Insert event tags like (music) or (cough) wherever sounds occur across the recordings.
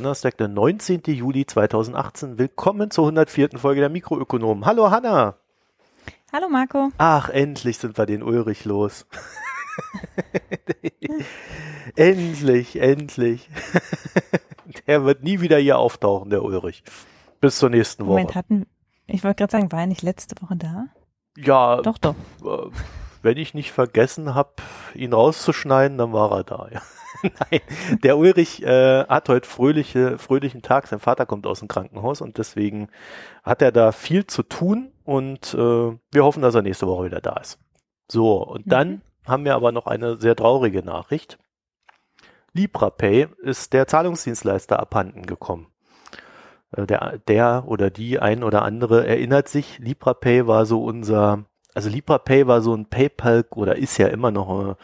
Donnerstag, der 19. Juli 2018. Willkommen zur 104. Folge der Mikroökonomen. Hallo Hanna. Hallo Marco. Ach, endlich sind wir den Ulrich los. (laughs) endlich, endlich. (laughs) der wird nie wieder hier auftauchen, der Ulrich. Bis zur nächsten Woche. Moment, hatten, ich wollte gerade sagen, war er nicht letzte Woche da? Ja. Doch, doch. Äh, wenn ich nicht vergessen habe, ihn rauszuschneiden, dann war er da, ja. (laughs) Nein, der Ulrich äh, hat heute fröhliche, fröhlichen Tag. Sein Vater kommt aus dem Krankenhaus und deswegen hat er da viel zu tun und äh, wir hoffen, dass er nächste Woche wieder da ist. So, und mhm. dann haben wir aber noch eine sehr traurige Nachricht. LibraPay ist der Zahlungsdienstleister abhanden gekommen. Äh, der, der oder die ein oder andere erinnert sich, LibraPay war so unser, also LibraPay war so ein PayPal oder ist ja immer noch ein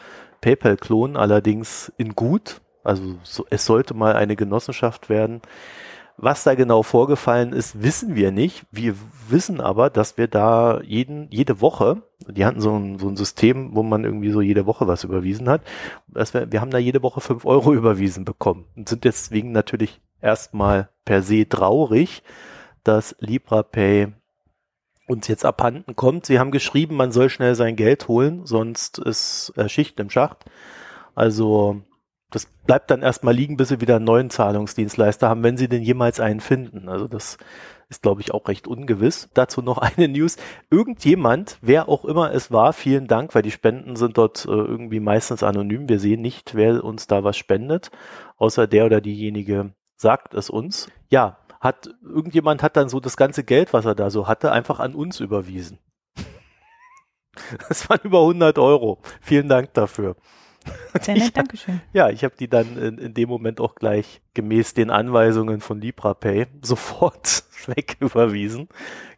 PayPal-Klon, allerdings in gut. Also so, es sollte mal eine Genossenschaft werden. Was da genau vorgefallen ist, wissen wir nicht. Wir wissen aber, dass wir da jeden, jede Woche, die hatten so ein, so ein System, wo man irgendwie so jede Woche was überwiesen hat, dass wir, wir haben da jede Woche fünf Euro überwiesen bekommen und sind deswegen natürlich erstmal per se traurig, dass LibraPay uns jetzt abhanden kommt. Sie haben geschrieben, man soll schnell sein Geld holen, sonst ist äh, Schicht im Schacht. Also das bleibt dann erstmal liegen, bis sie wieder einen neuen Zahlungsdienstleister haben, wenn sie denn jemals einen finden. Also das ist, glaube ich, auch recht ungewiss. Dazu noch (laughs) eine News. Irgendjemand, wer auch immer es war, vielen Dank, weil die Spenden sind dort äh, irgendwie meistens anonym. Wir sehen nicht, wer uns da was spendet, außer der oder diejenige sagt es uns. Ja, hat irgendjemand hat dann so das ganze Geld, was er da so hatte, einfach an uns überwiesen. (laughs) Das waren über 100 Euro. Vielen Dank dafür. (laughs) Sehr nett, Dankeschön. Ja, ich habe die dann in, in, dem Moment auch gleich gemäß den Anweisungen von LibraPay (laughs) sofort wegüberwiesen.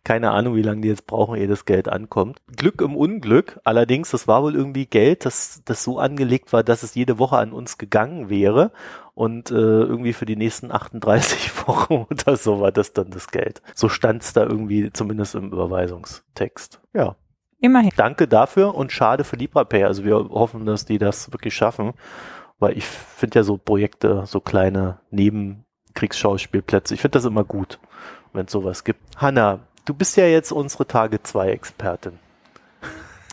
Keine Ahnung, wie lange die jetzt brauchen, ehe das Geld ankommt. Glück im Unglück. Allerdings, das war wohl irgendwie Geld, das, das so angelegt war, dass es jede Woche an uns gegangen wäre. Und äh, irgendwie für die nächsten 38 (laughs) Wochen oder so war das dann das Geld. So stand es da irgendwie zumindest im Überweisungstext. Ja. Immerhin. Danke dafür und schade für LibraPay. Also wir hoffen, dass die das wirklich schaffen. Weil ich finde ja so Projekte, so kleine Nebenkriegsschauspielplätze, ich finde das immer gut, wenn es sowas gibt. Hanna, du bist ja jetzt unsere Tage 2 Expertin.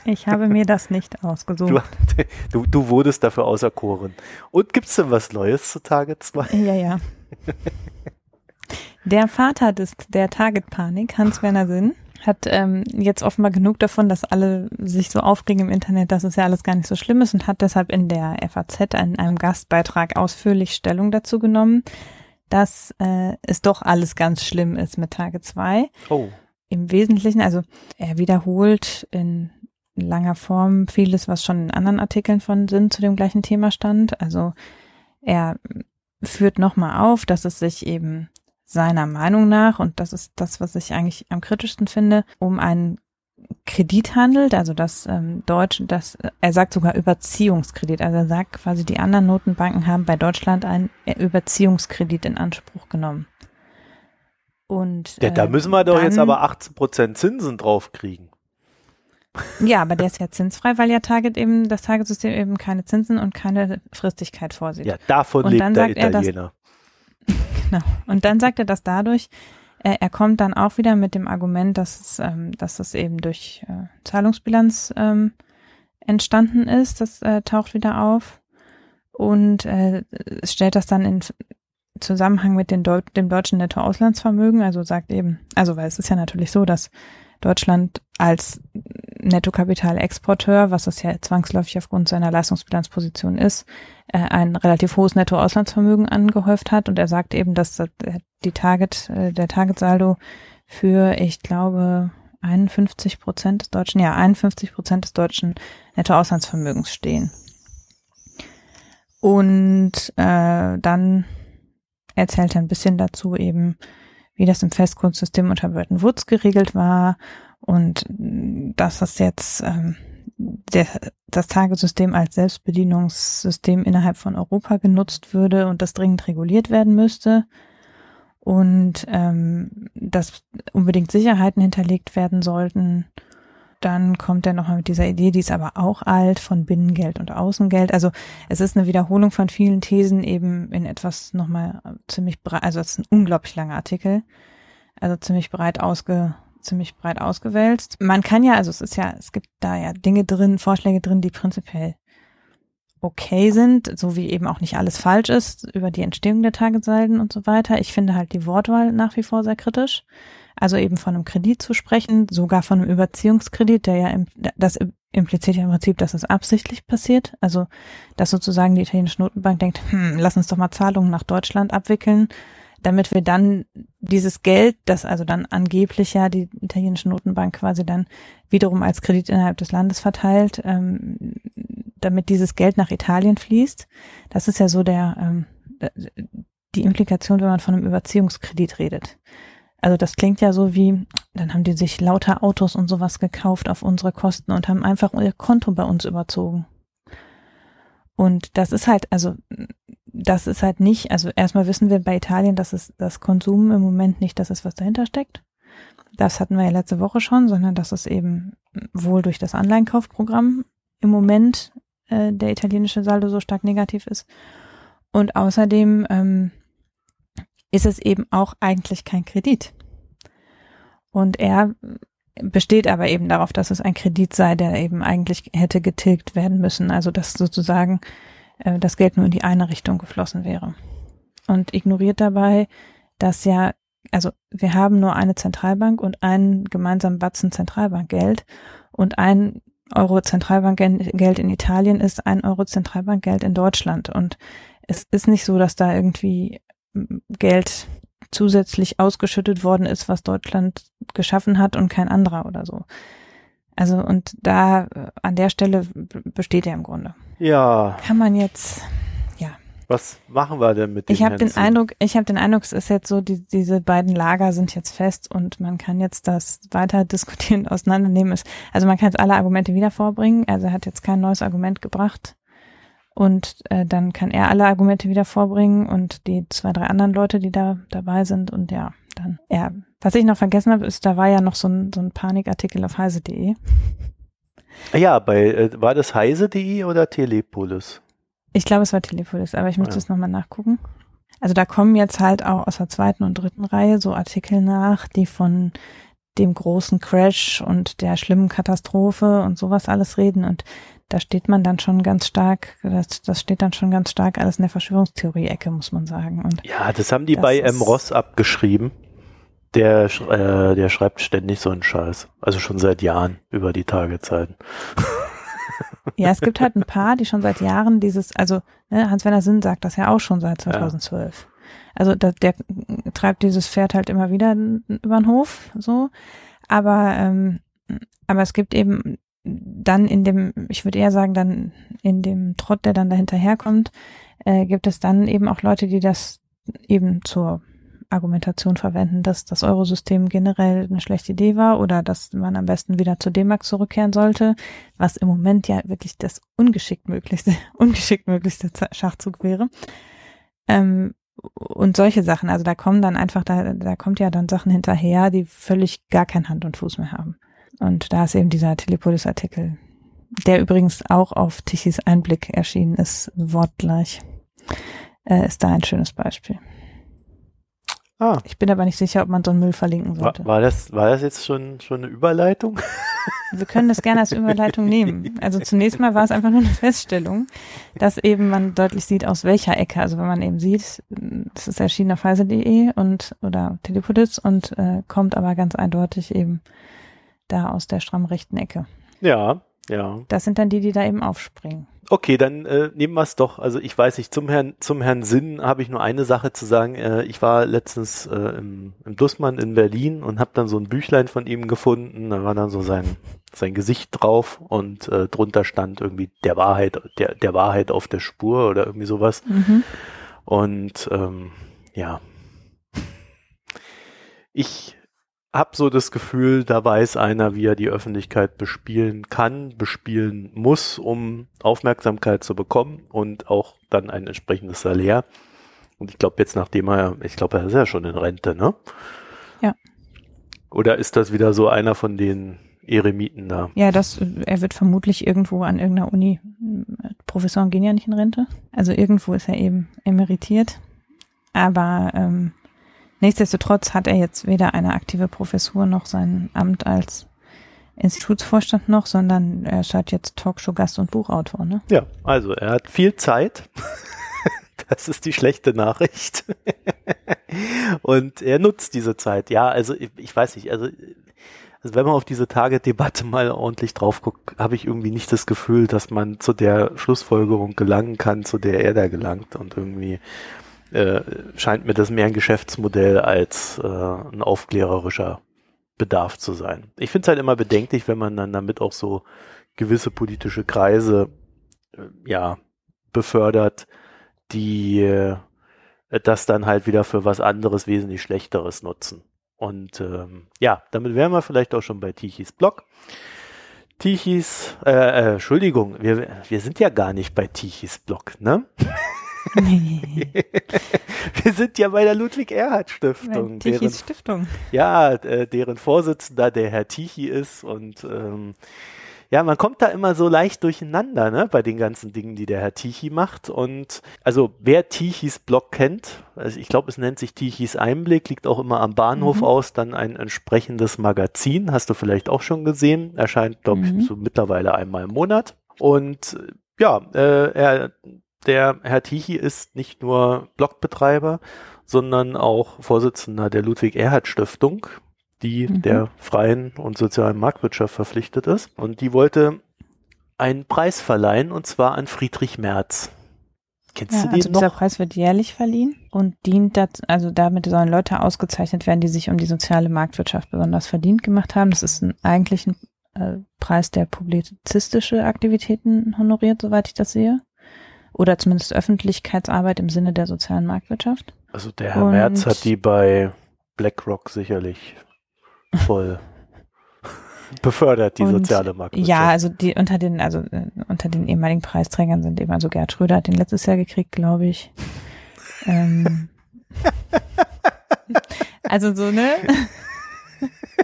Ich habe mir das nicht ausgesucht. (laughs) Du, du, du wurdest dafür auserkoren. Und gibt es denn was Neues zu Tage 2? Ja, ja. (laughs) Der Vater des, der Target-Panik, Hans-Werner Sinn, hat ähm, jetzt offenbar genug davon, dass alle sich so aufregen im Internet, dass es ja alles gar nicht so schlimm ist und hat deshalb in der FAZ in einem Gastbeitrag ausführlich Stellung dazu genommen, dass äh, es doch alles ganz schlimm ist mit Tage 2. Oh. Im Wesentlichen, also er wiederholt in langer Form vieles, was schon in anderen Artikeln von Sinn zu dem gleichen Thema stand. Also er führt nochmal auf, dass es sich eben seiner Meinung nach, und das ist das, was ich eigentlich am kritischsten finde, um einen Kredit handelt, also das ähm, Deutsch, das er sagt sogar Überziehungskredit, also er sagt quasi, die anderen Notenbanken haben bei Deutschland einen Überziehungskredit in Anspruch genommen. Und ja, da äh, müssen wir doch dann, jetzt aber 18 Prozent Zinsen draufkriegen. Ja, aber der ist ja (laughs) zinsfrei, weil ja Target eben das Target-System eben keine Zinsen und keine Fristigkeit vorsieht. Ja, davon und lebt der Italiener. Genau. Und dann sagt er das dadurch, äh, er kommt dann auch wieder mit dem Argument, dass es, ähm, dass es eben durch äh, Zahlungsbilanz ähm, entstanden ist. Das äh, taucht wieder auf und äh, stellt das dann in Zusammenhang mit den Deu dem deutschen Nettoauslandsvermögen. Also sagt eben, also weil es ist ja natürlich so, dass Deutschland als Nettokapitalexporteur, was es ja zwangsläufig aufgrund seiner Leistungsbilanzposition ist, äh, ein relativ hohes Nettoauslandsvermögen angehäuft hat. Und er sagt eben, dass die Target, äh, der Targetsaldo für, ich glaube, 51 Prozent des deutschen, ja, 51 Prozent des deutschen Nettoauslandsvermögens stehen. Und äh, dann erzählt er ein bisschen dazu eben, wie das im Festgrundsystem unter Bretton Woods geregelt war. Und dass das jetzt ähm, der, das Tagesystem als Selbstbedienungssystem innerhalb von Europa genutzt würde und das dringend reguliert werden müsste. Und ähm, dass unbedingt Sicherheiten hinterlegt werden sollten dann kommt er nochmal mit dieser Idee, die ist aber auch alt, von Binnengeld und Außengeld. Also es ist eine Wiederholung von vielen Thesen eben in etwas nochmal ziemlich breit, also es ist ein unglaublich langer Artikel, also ziemlich breit ausge, ziemlich breit ausgewälzt. Man kann ja, also es ist ja, es gibt da ja Dinge drin, Vorschläge drin, die prinzipiell okay sind, so wie eben auch nicht alles falsch ist über die Entstehung der Tagessalden und so weiter. Ich finde halt die Wortwahl nach wie vor sehr kritisch. Also eben von einem Kredit zu sprechen, sogar von einem Überziehungskredit, der ja, das impliziert ja im Prinzip, dass es absichtlich passiert. Also, dass sozusagen die italienische Notenbank denkt, hm, lass uns doch mal Zahlungen nach Deutschland abwickeln, damit wir dann dieses Geld, das also dann angeblich ja die italienische Notenbank quasi dann wiederum als Kredit innerhalb des Landes verteilt, ähm, damit dieses Geld nach Italien fließt. Das ist ja so der ähm, die Implikation, wenn man von einem Überziehungskredit redet. Also das klingt ja so wie, dann haben die sich lauter Autos und sowas gekauft auf unsere Kosten und haben einfach ihr Konto bei uns überzogen. Und das ist halt, also das ist halt nicht, also erstmal wissen wir bei Italien, dass es das Konsum im Moment nicht das ist, was dahinter steckt. Das hatten wir ja letzte Woche schon, sondern dass es eben wohl durch das Anleihenkaufprogramm im Moment äh, der italienische Saldo so stark negativ ist. Und außerdem ähm, ist es eben auch eigentlich kein Kredit. Und er besteht aber eben darauf, dass es ein Kredit sei, der eben eigentlich hätte getilgt werden müssen. Also dass sozusagen äh, das Geld nur in die eine Richtung geflossen wäre. Und ignoriert dabei, dass ja, also wir haben nur eine Zentralbank und einen gemeinsamen Batzen Zentralbankgeld und ein Euro Zentralbankgeld in Italien ist ein Euro Zentralbankgeld in Deutschland. Und es ist nicht so, dass da irgendwie Geld zusätzlich ausgeschüttet worden ist, was Deutschland geschaffen hat und kein anderer oder so. Also und da an der Stelle besteht er im Grunde. Ja. Kann man jetzt ja. Was machen wir denn mit dem Ich habe den Eindruck, ich habe den Eindruck, es ist jetzt so, die, diese beiden Lager sind jetzt fest und man kann jetzt das weiter diskutieren, (laughs) auseinandernehmen. Also man kann jetzt alle Argumente wieder vorbringen. Also er hat jetzt kein neues Argument gebracht und äh, dann kann er alle Argumente wieder vorbringen und die zwei, drei anderen Leute, die da dabei sind und ja, dann, ja. Was ich noch vergessen habe, ist, da war ja noch so ein, so ein Panikartikel auf heise.de. Ja, bei, äh, war das heise.de oder Telepolis? Ich glaube, es war Telepolis, aber ich müsste es ja. nochmal nachgucken. Also da kommen jetzt halt auch aus der zweiten und dritten Reihe so Artikel nach, die von dem großen Crash und der schlimmen Katastrophe und sowas alles reden und da steht man dann schon ganz stark, das, das steht dann schon ganz stark alles in der Verschwörungstheorie-Ecke, muss man sagen. Und ja, das haben die bei M. Ross abgeschrieben. Der, äh, der schreibt ständig so einen Scheiß. Also schon seit Jahren über die Tagezeiten. (laughs) Ja, es gibt halt ein paar, die schon seit Jahren dieses, also ne, Hans-Werner Sinn sagt das ja auch schon seit 2012. Ja. Also da, der treibt dieses Pferd halt immer wieder über den Hof, so. Aber ähm, aber es gibt eben dann in dem, ich würde eher sagen, dann in dem Trott, der dann dahinterherkommt, äh, gibt es dann eben auch Leute, die das eben zur Argumentation verwenden, dass das Eurosystem generell eine schlechte Idee war oder dass man am besten wieder zur D-Mark zurückkehren sollte, was im Moment ja wirklich das ungeschickt möglichste, (laughs) ungeschickt möglichste Schachzug wäre. Ähm, und solche Sachen, also da kommen dann einfach, da, da kommt ja dann Sachen hinterher, die völlig gar kein Hand und Fuß mehr haben. Und da ist eben dieser Telepolis-Artikel, der übrigens auch auf Tichys Einblick erschienen ist, wortgleich, äh, ist da ein schönes Beispiel. Ah. Ich bin aber nicht sicher, ob man so einen Müll verlinken sollte. War, war das, war das jetzt schon, schon eine Überleitung? (laughs) Wir können das gerne als Überleitung nehmen. Also zunächst mal war es einfach nur eine Feststellung, dass eben man deutlich sieht, aus welcher Ecke. Also wenn man eben sieht, das ist erschienen auf heise.de und oder Telepolis und äh, kommt aber ganz eindeutig eben da aus der stramm rechten Ecke. Ja, ja. Das sind dann die, die da eben aufspringen. Okay, dann äh, nehmen wir es doch. Also ich weiß nicht, zum Herrn, zum Herrn Sinn habe ich nur eine Sache zu sagen. Äh, ich war letztens äh, im, im Dussmann in Berlin und habe dann so ein Büchlein von ihm gefunden. Da war dann so sein, sein Gesicht drauf und äh, drunter stand irgendwie der Wahrheit, der, der Wahrheit auf der Spur oder irgendwie sowas. Mhm. Und ähm, ja. Ich habe so das Gefühl, da weiß einer, wie er die Öffentlichkeit bespielen kann, bespielen muss, um Aufmerksamkeit zu bekommen und auch dann ein entsprechendes Salär. Und ich glaube jetzt, nachdem er, ich glaube, er ist ja schon in Rente, ne? Ja. Oder ist das wieder so einer von den Eremiten da. Ja, das, er wird vermutlich irgendwo an irgendeiner Uni, Professoren gehen ja nicht in Rente, also irgendwo ist er eben emeritiert. Aber ähm, nichtsdestotrotz hat er jetzt weder eine aktive Professur noch sein Amt als Institutsvorstand noch, sondern er ist halt jetzt Talkshow-Gast und Buchautor, ne? Ja, also er hat viel Zeit. (laughs) Das ist die schlechte Nachricht. (laughs) Und er nutzt diese Zeit. Ja, also ich, weiß nicht, also, also wenn man auf diese Tagedebatte mal ordentlich drauf guckt, habe ich irgendwie nicht das Gefühl, dass man zu der Schlussfolgerung gelangen kann, zu der er da gelangt. Und irgendwie äh, scheint mir das mehr ein Geschäftsmodell als äh, ein aufklärerischer Bedarf zu sein. Ich finde es halt immer bedenklich, wenn man dann damit auch so gewisse politische Kreise äh, ja befördert, die äh, das dann halt wieder für was anderes wesentlich Schlechteres nutzen. Und ähm, ja, damit wären wir vielleicht auch schon bei Tichys Blog. Tichys, äh, äh, Entschuldigung, wir, wir sind ja gar nicht bei Tichys Blog, ne? (laughs) (laughs) wir sind ja bei der Ludwig-Erhard-Stiftung. Tichys Stiftung. Ja, äh, deren Vorsitzender der Herr Tichy ist und ähm, ja, man kommt da immer so leicht durcheinander, ne, bei den ganzen Dingen, die der Herr Tichy macht. Und also wer Tichys Blog kennt, also ich glaube, es nennt sich Tichys Einblick, liegt auch immer am Bahnhof mhm. aus, dann ein entsprechendes Magazin, hast du vielleicht auch schon gesehen, erscheint, glaube mhm. ich, so mittlerweile einmal im Monat. Und ja, äh, er, der Herr Tichy ist nicht nur Blogbetreiber, sondern auch Vorsitzender der Ludwig-Erhard-Stiftung, die mhm. der freien und sozialen Marktwirtschaft verpflichtet ist. Und die wollte einen Preis verleihen, und zwar an Friedrich Merz. Kennst ja, du den also noch? Dieser Preis wird jährlich verliehen und dient dazu, also damit sollen Leute ausgezeichnet werden, die sich um die soziale Marktwirtschaft besonders verdient gemacht haben. Das ist ein, eigentlich ein äh, Preis, der publizistische Aktivitäten honoriert, soweit ich das sehe. Oder zumindest Öffentlichkeitsarbeit im Sinne der sozialen Marktwirtschaft. Also der Herr und Merz hat die bei BlackRock sicherlich voll (laughs) befördert, die und, soziale Marktwirtschaft. Ja, also die unter den, also äh, unter den ehemaligen Preisträgern sind eben, also Gerd Schröder hat den letztes Jahr gekriegt, glaube ich. ähm, (laughs) also so, ne?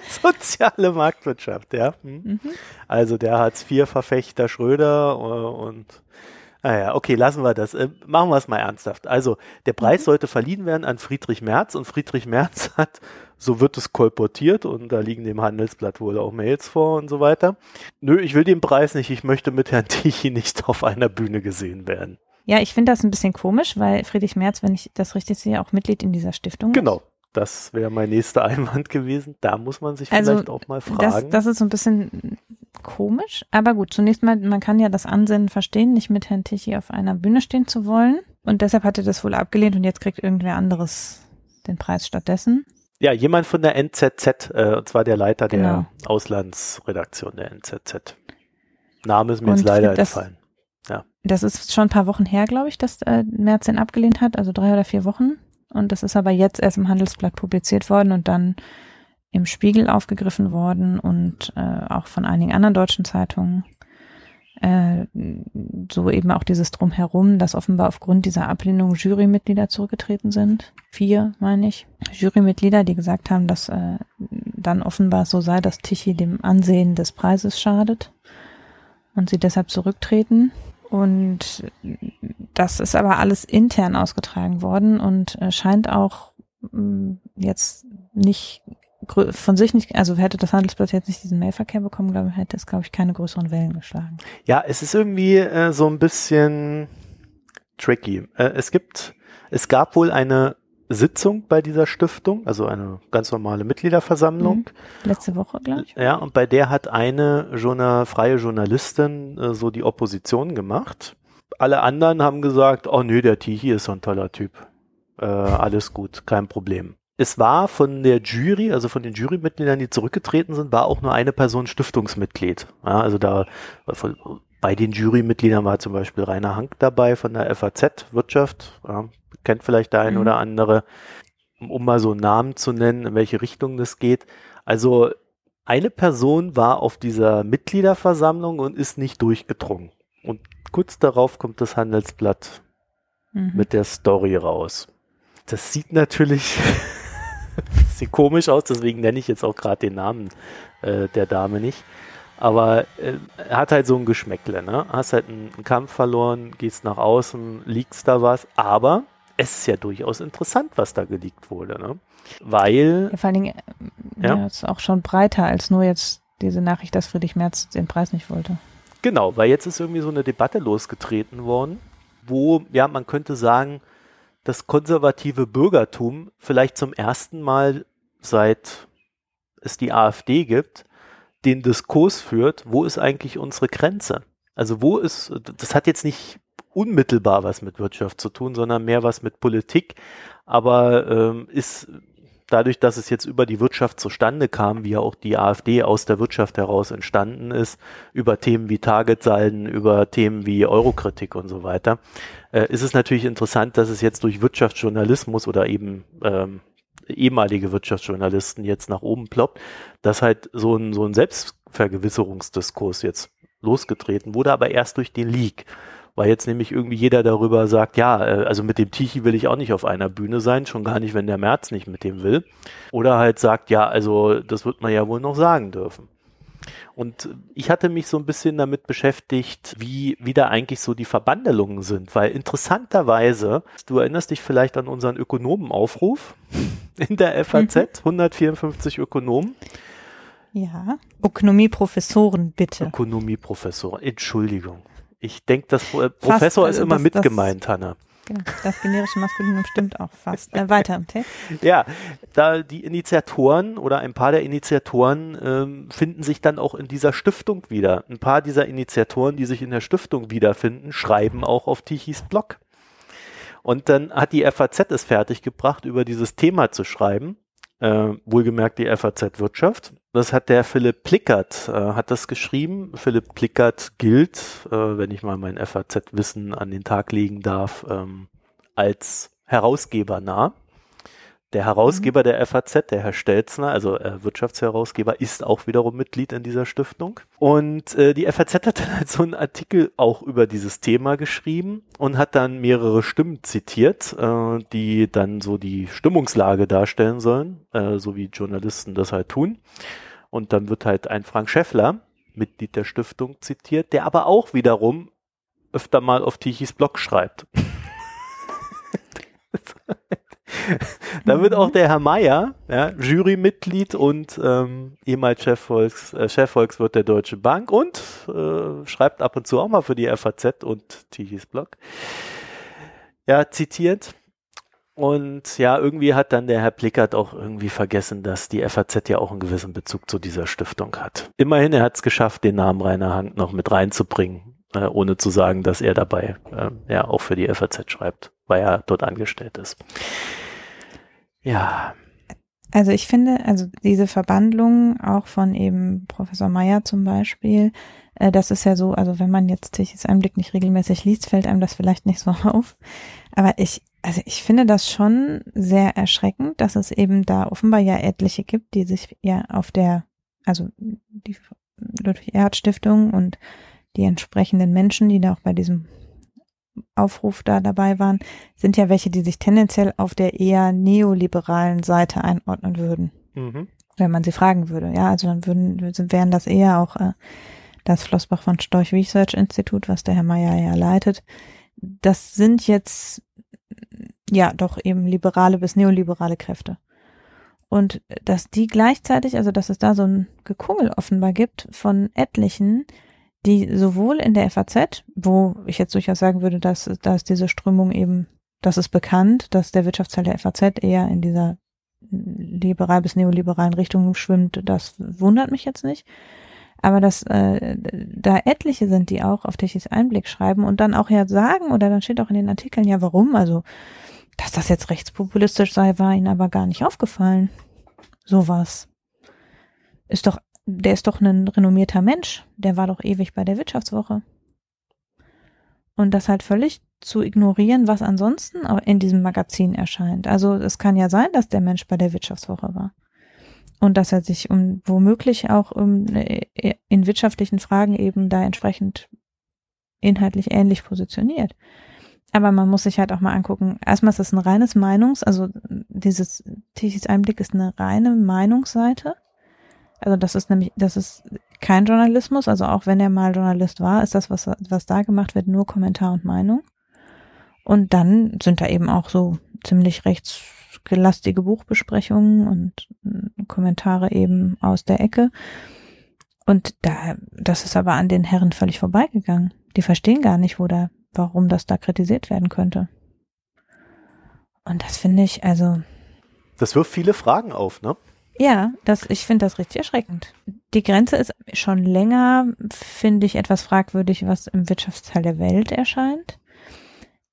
(laughs) Soziale Marktwirtschaft, ja. Hm. Mhm. Also der Hartz-IV-Verfechter Schröder äh, und naja, ah okay, lassen wir das. Äh, machen wir es mal ernsthaft. Also, der Preis mhm. sollte verliehen werden an Friedrich Merz und Friedrich Merz (laughs) hat so wird es kolportiert und da liegen dem Handelsblatt wohl auch Mails vor und so weiter. Nö, ich will den Preis nicht, ich möchte mit Herrn Tichy nicht auf einer Bühne gesehen werden. Ja, ich finde das ein bisschen komisch, weil Friedrich Merz, wenn ich das richtig sehe, auch Mitglied in dieser Stiftung genau. ist. Genau. Das wäre mein nächster (laughs) Einwand gewesen. Da muss man sich also, vielleicht auch mal fragen. Das, das ist so ein bisschen komisch. Aber gut, zunächst mal, man kann ja das Ansinnen verstehen, nicht mit Herrn Tichy auf einer Bühne stehen zu wollen. Und deshalb hat er das wohl abgelehnt und jetzt kriegt irgendwer anderes den Preis stattdessen. Ja, jemand von der NZZ, äh, und zwar der Leiter genau. der Auslandsredaktion der NZZ. Name ist mir und jetzt leider das, entfallen. Ja. Das ist schon ein paar Wochen her, glaube ich, dass äh, Merz den abgelehnt hat, also drei oder vier Wochen. Und das ist aber jetzt erst im Handelsblatt publiziert worden und dann im Spiegel aufgegriffen worden und äh, auch von einigen anderen deutschen Zeitungen äh, so eben auch dieses Drumherum, dass offenbar aufgrund dieser Ablehnung Jurymitglieder zurückgetreten sind. Vier, meine ich. Jurymitglieder, die gesagt haben, dass äh, dann offenbar so sei, dass Tichy dem Ansehen des Preises schadet und sie deshalb zurücktreten. Und das ist aber alles intern ausgetragen worden und äh, scheint auch mm, jetzt nicht von sich nicht, also hätte das Handelsblatt jetzt nicht diesen Mailverkehr bekommen, glaube ich, hätte es, glaube ich, keine größeren Wellen geschlagen. Ja, es ist irgendwie äh, so ein bisschen tricky. Äh, es gibt, es gab wohl eine Sitzung bei dieser Stiftung, also eine ganz normale Mitgliederversammlung. Mhm. Letzte Woche, glaube ich. Ja, und bei der hat eine Journal, freie Journalistin äh, so die Opposition gemacht. Alle anderen haben gesagt, oh nö, der Tihi ist so ein toller Typ. Äh, alles gut, kein Problem es war von der Jury, also von den Jurymitgliedern, die zurückgetreten sind, war auch nur eine Person Stiftungsmitglied. Ja, also da von, bei den Jurymitgliedern war zum Beispiel Rainer Hank dabei von der FAZ Wirtschaft. Ja, kennt vielleicht der ein mhm. oder andere, um mal so einen Namen zu nennen, in welche Richtung das geht. Also eine Person war auf dieser Mitgliederversammlung und ist nicht durchgedrungen. Und kurz darauf kommt das Handelsblatt mhm. mit der Story raus. Das sieht natürlich sieht komisch aus, deswegen nenne ich jetzt auch gerade den Namen äh, der Dame nicht. Aber äh, hat halt so ein Geschmäckle, ne? Hast halt einen, einen Kampf verloren, gehst nach außen, liegst da was, aber es ist ja durchaus interessant, was da geleakt wurde, ne? Weil. Ja, vor allen Dingen, äh, ja, ja ist auch schon breiter als nur jetzt diese Nachricht, dass Friedrich Merz den Preis nicht wollte. Genau, weil jetzt ist irgendwie so eine Debatte losgetreten worden, wo, ja, man könnte sagen, das konservative Bürgertum vielleicht zum ersten Mal seit es die AfD gibt, den Diskurs führt, wo ist eigentlich unsere Grenze? Also wo ist, das hat jetzt nicht unmittelbar was mit Wirtschaft zu tun, sondern mehr was mit Politik, aber ähm, ist dadurch, dass es jetzt über die Wirtschaft zustande kam, wie ja auch die AfD aus der Wirtschaft heraus entstanden ist, über Themen wie Targetsalden, über Themen wie Eurokritik und so weiter, äh, ist es natürlich interessant, dass es jetzt durch Wirtschaftsjournalismus oder eben ähm, ehemalige Wirtschaftsjournalisten jetzt nach oben ploppt, dass halt so ein, so ein Selbstvergewisserungsdiskurs jetzt losgetreten wurde, aber erst durch den Leak. Weil jetzt nämlich irgendwie jeder darüber sagt, ja, äh, also mit dem Tichy will ich auch nicht auf einer Bühne sein, schon gar nicht, wenn der März nicht mit dem will. Oder halt sagt, ja, also das wird man ja wohl noch sagen dürfen. Und ich hatte mich so ein bisschen damit beschäftigt, wie, wie da eigentlich so die Verbandelungen sind, weil interessanterweise, du erinnerst dich vielleicht an unseren Ökonomenaufruf (laughs) in der FAZ, mhm. 154 Ökonomen. Ja, Ökonomieprofessoren bitte. Ökonomieprofessoren, Entschuldigung. Ich denke, das Professor Fast, ist also immer das, mit das, gemeint, Hanna. Genau, das generische Maskulinum stimmt auch fast. Äh, weiter im Text. (laughs) Ja, da die Initiatoren oder ein paar der Initiatoren ähm, finden sich dann auch in dieser Stiftung wieder. Ein paar dieser Initiatoren, die sich in der Stiftung wiederfinden, schreiben auch auf Tichys Blog. Und dann hat die FAZ es fertiggebracht, über dieses Thema zu schreiben äh, wohlgemerkt die FAZ Wirtschaft. Das hat der Philipp Plickert, äh, hat das geschrieben. Philipp Plickert gilt, äh, wenn ich mal mein FAZ-Wissen an den Tag legen darf, ähm, als Herausgeber nah. Der Herausgeber der FAZ, der Herr Stelzner, also äh, Wirtschaftsherausgeber, ist auch wiederum Mitglied in dieser Stiftung. Und äh, die FAZ hat dann halt so einen Artikel auch über dieses Thema geschrieben und hat dann mehrere Stimmen zitiert, äh, die dann so die Stimmungslage darstellen sollen, äh, so wie Journalisten das halt tun. Und dann wird halt ein Frank Schäffler, Mitglied der Stiftung, zitiert, der aber auch wiederum öfter mal auf Tichys Blog schreibt. (laughs) (laughs) da wird auch der Herr Meier, ja, Jurymitglied und ähm, ehemals Chefvolks, äh, Chefvolkswirt der Deutsche Bank und äh, schreibt ab und zu auch mal für die FAZ und Tichys Blog. Ja, zitiert. Und ja, irgendwie hat dann der Herr Plickert auch irgendwie vergessen, dass die FAZ ja auch einen gewissen Bezug zu dieser Stiftung hat. Immerhin, er hat es geschafft, den Namen Rainer Hank noch mit reinzubringen, äh, ohne zu sagen, dass er dabei äh, ja auch für die FAZ schreibt, weil er dort angestellt ist. Ja. Also ich finde, also diese Verbandlung auch von eben Professor Meyer zum Beispiel, äh, das ist ja so, also wenn man jetzt Tichys Einblick nicht regelmäßig liest, fällt einem das vielleicht nicht so (laughs) auf. Aber ich, also ich finde das schon sehr erschreckend, dass es eben da offenbar ja etliche gibt, die sich ja auf der, also die Ludwig-Erhard-Stiftung und die entsprechenden Menschen, die da auch bei diesem Aufruf da dabei waren, sind ja welche, die sich tendenziell auf der eher neoliberalen Seite einordnen würden. Mhm. Wenn man sie fragen würde. Ja, also dann würden, wären das eher auch äh, das Flossbach von Storch Research Institut, was der Herr Mayer ja leitet. Das sind jetzt ja doch eben liberale bis neoliberale Kräfte. Und dass die gleichzeitig, also dass es da so ein Gekungel offenbar gibt von etlichen, die sowohl in der FAZ, wo ich jetzt durchaus sagen würde, dass, dass diese Strömung eben, das ist bekannt, dass der Wirtschaftsteil der FAZ eher in dieser liberal bis neoliberalen Richtung schwimmt, das wundert mich jetzt nicht. Aber dass äh, da etliche sind, die auch auf Tichys Einblick schreiben und dann auch ja sagen, oder dann steht auch in den Artikeln, ja, warum? Also, dass das jetzt rechtspopulistisch sei, war ihnen aber gar nicht aufgefallen. Sowas. Ist doch der ist doch ein renommierter Mensch, der war doch ewig bei der Wirtschaftswoche. Und das halt völlig zu ignorieren, was ansonsten in diesem Magazin erscheint. Also es kann ja sein, dass der Mensch bei der Wirtschaftswoche war. Und dass er sich um, womöglich auch um, äh, in wirtschaftlichen Fragen eben da entsprechend inhaltlich ähnlich positioniert. Aber man muss sich halt auch mal angucken, erstmal ist es ein reines Meinungs-, also dieses Tichys Einblick ist eine reine Meinungsseite. Also das ist nämlich, das ist kein Journalismus. Also auch wenn er mal Journalist war, ist das, was, was da gemacht wird, nur Kommentar und Meinung. Und dann sind da eben auch so ziemlich rechtsgelastige Buchbesprechungen und äh, Kommentare eben aus der Ecke. Und da, das ist aber an den Herren völlig vorbeigegangen. Die verstehen gar nicht, wo da, warum das da kritisiert werden könnte. Und das finde ich, also. Das wirft viele Fragen auf, ne? Ja, das, ich finde das richtig erschreckend. Die Grenze ist schon länger, finde ich, etwas fragwürdig, was im Wirtschaftsteil der Welt erscheint.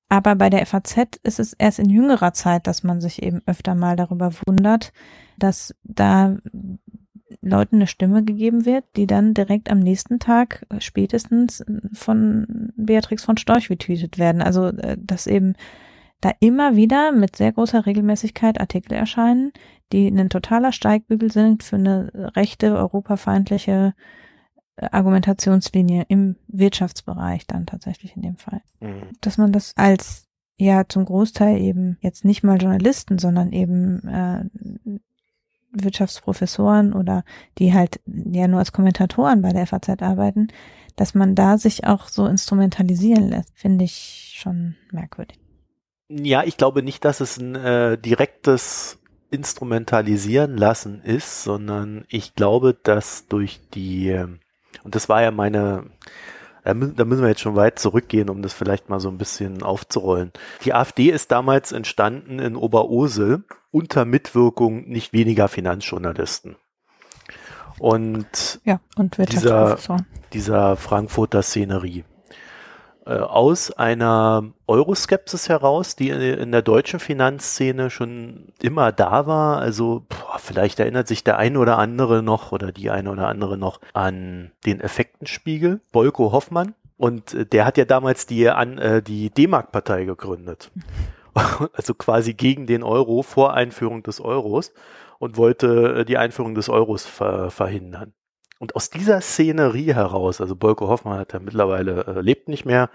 Aber bei der FAZ ist es erst in jüngerer Zeit, dass man sich eben öfter mal darüber wundert, dass da Leuten eine Stimme gegeben wird, die dann direkt am nächsten Tag spätestens von Beatrix von Storch retweetet werden. Also, äh, dass eben da immer wieder mit sehr großer Regelmäßigkeit Artikel erscheinen, die ein totaler Steigbügel sind für eine rechte, europafeindliche äh, Argumentationslinie im Wirtschaftsbereich dann tatsächlich in dem Fall. Mhm. Dass man das als ja zum Großteil eben jetzt nicht mal Journalisten, sondern eben äh, Wirtschaftsprofessoren oder die halt ja nur als Kommentatoren bei der FAZ arbeiten, dass man da sich auch so instrumentalisieren lässt, finde ich schon merkwürdig. Ja, ich glaube nicht, dass es ein äh, direktes Instrumentalisieren lassen ist, sondern ich glaube, dass durch die, und das war ja meine, da müssen, da müssen wir jetzt schon weit zurückgehen, um das vielleicht mal so ein bisschen aufzurollen. Die AfD ist damals entstanden in Oberursel unter Mitwirkung nicht weniger Finanzjournalisten. Und, ja, und dieser, dieser Frankfurter Szenerie. Äh, aus einer Euroskepsis heraus, die in der deutschen Finanzszene schon immer da war. Also boah, vielleicht erinnert sich der eine oder andere noch oder die eine oder andere noch an den Effektenspiegel, Bolko Hoffmann. Und äh, der hat ja damals die, an, äh, die D-Mark-Partei gegründet. (laughs) Also quasi gegen den Euro vor Einführung des Euros und wollte die Einführung des Euros ver verhindern. Und aus dieser Szenerie heraus, also Bolko Hoffmann hat ja mittlerweile äh, lebt nicht mehr,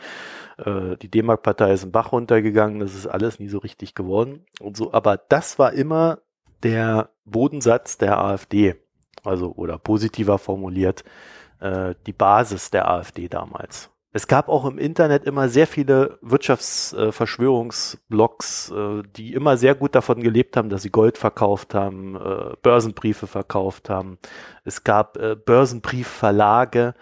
äh, die D-Mark-Partei ist im Bach runtergegangen, das ist alles nie so richtig geworden und so. Aber das war immer der Bodensatz der AfD, also oder positiver formuliert äh, die Basis der AfD damals. Es gab auch im Internet immer sehr viele Wirtschaftsverschwörungsblogs, äh, die immer sehr gut davon gelebt haben, dass sie Gold verkauft haben, äh, Börsenbriefe verkauft haben. Es gab äh, Börsenbriefverlage,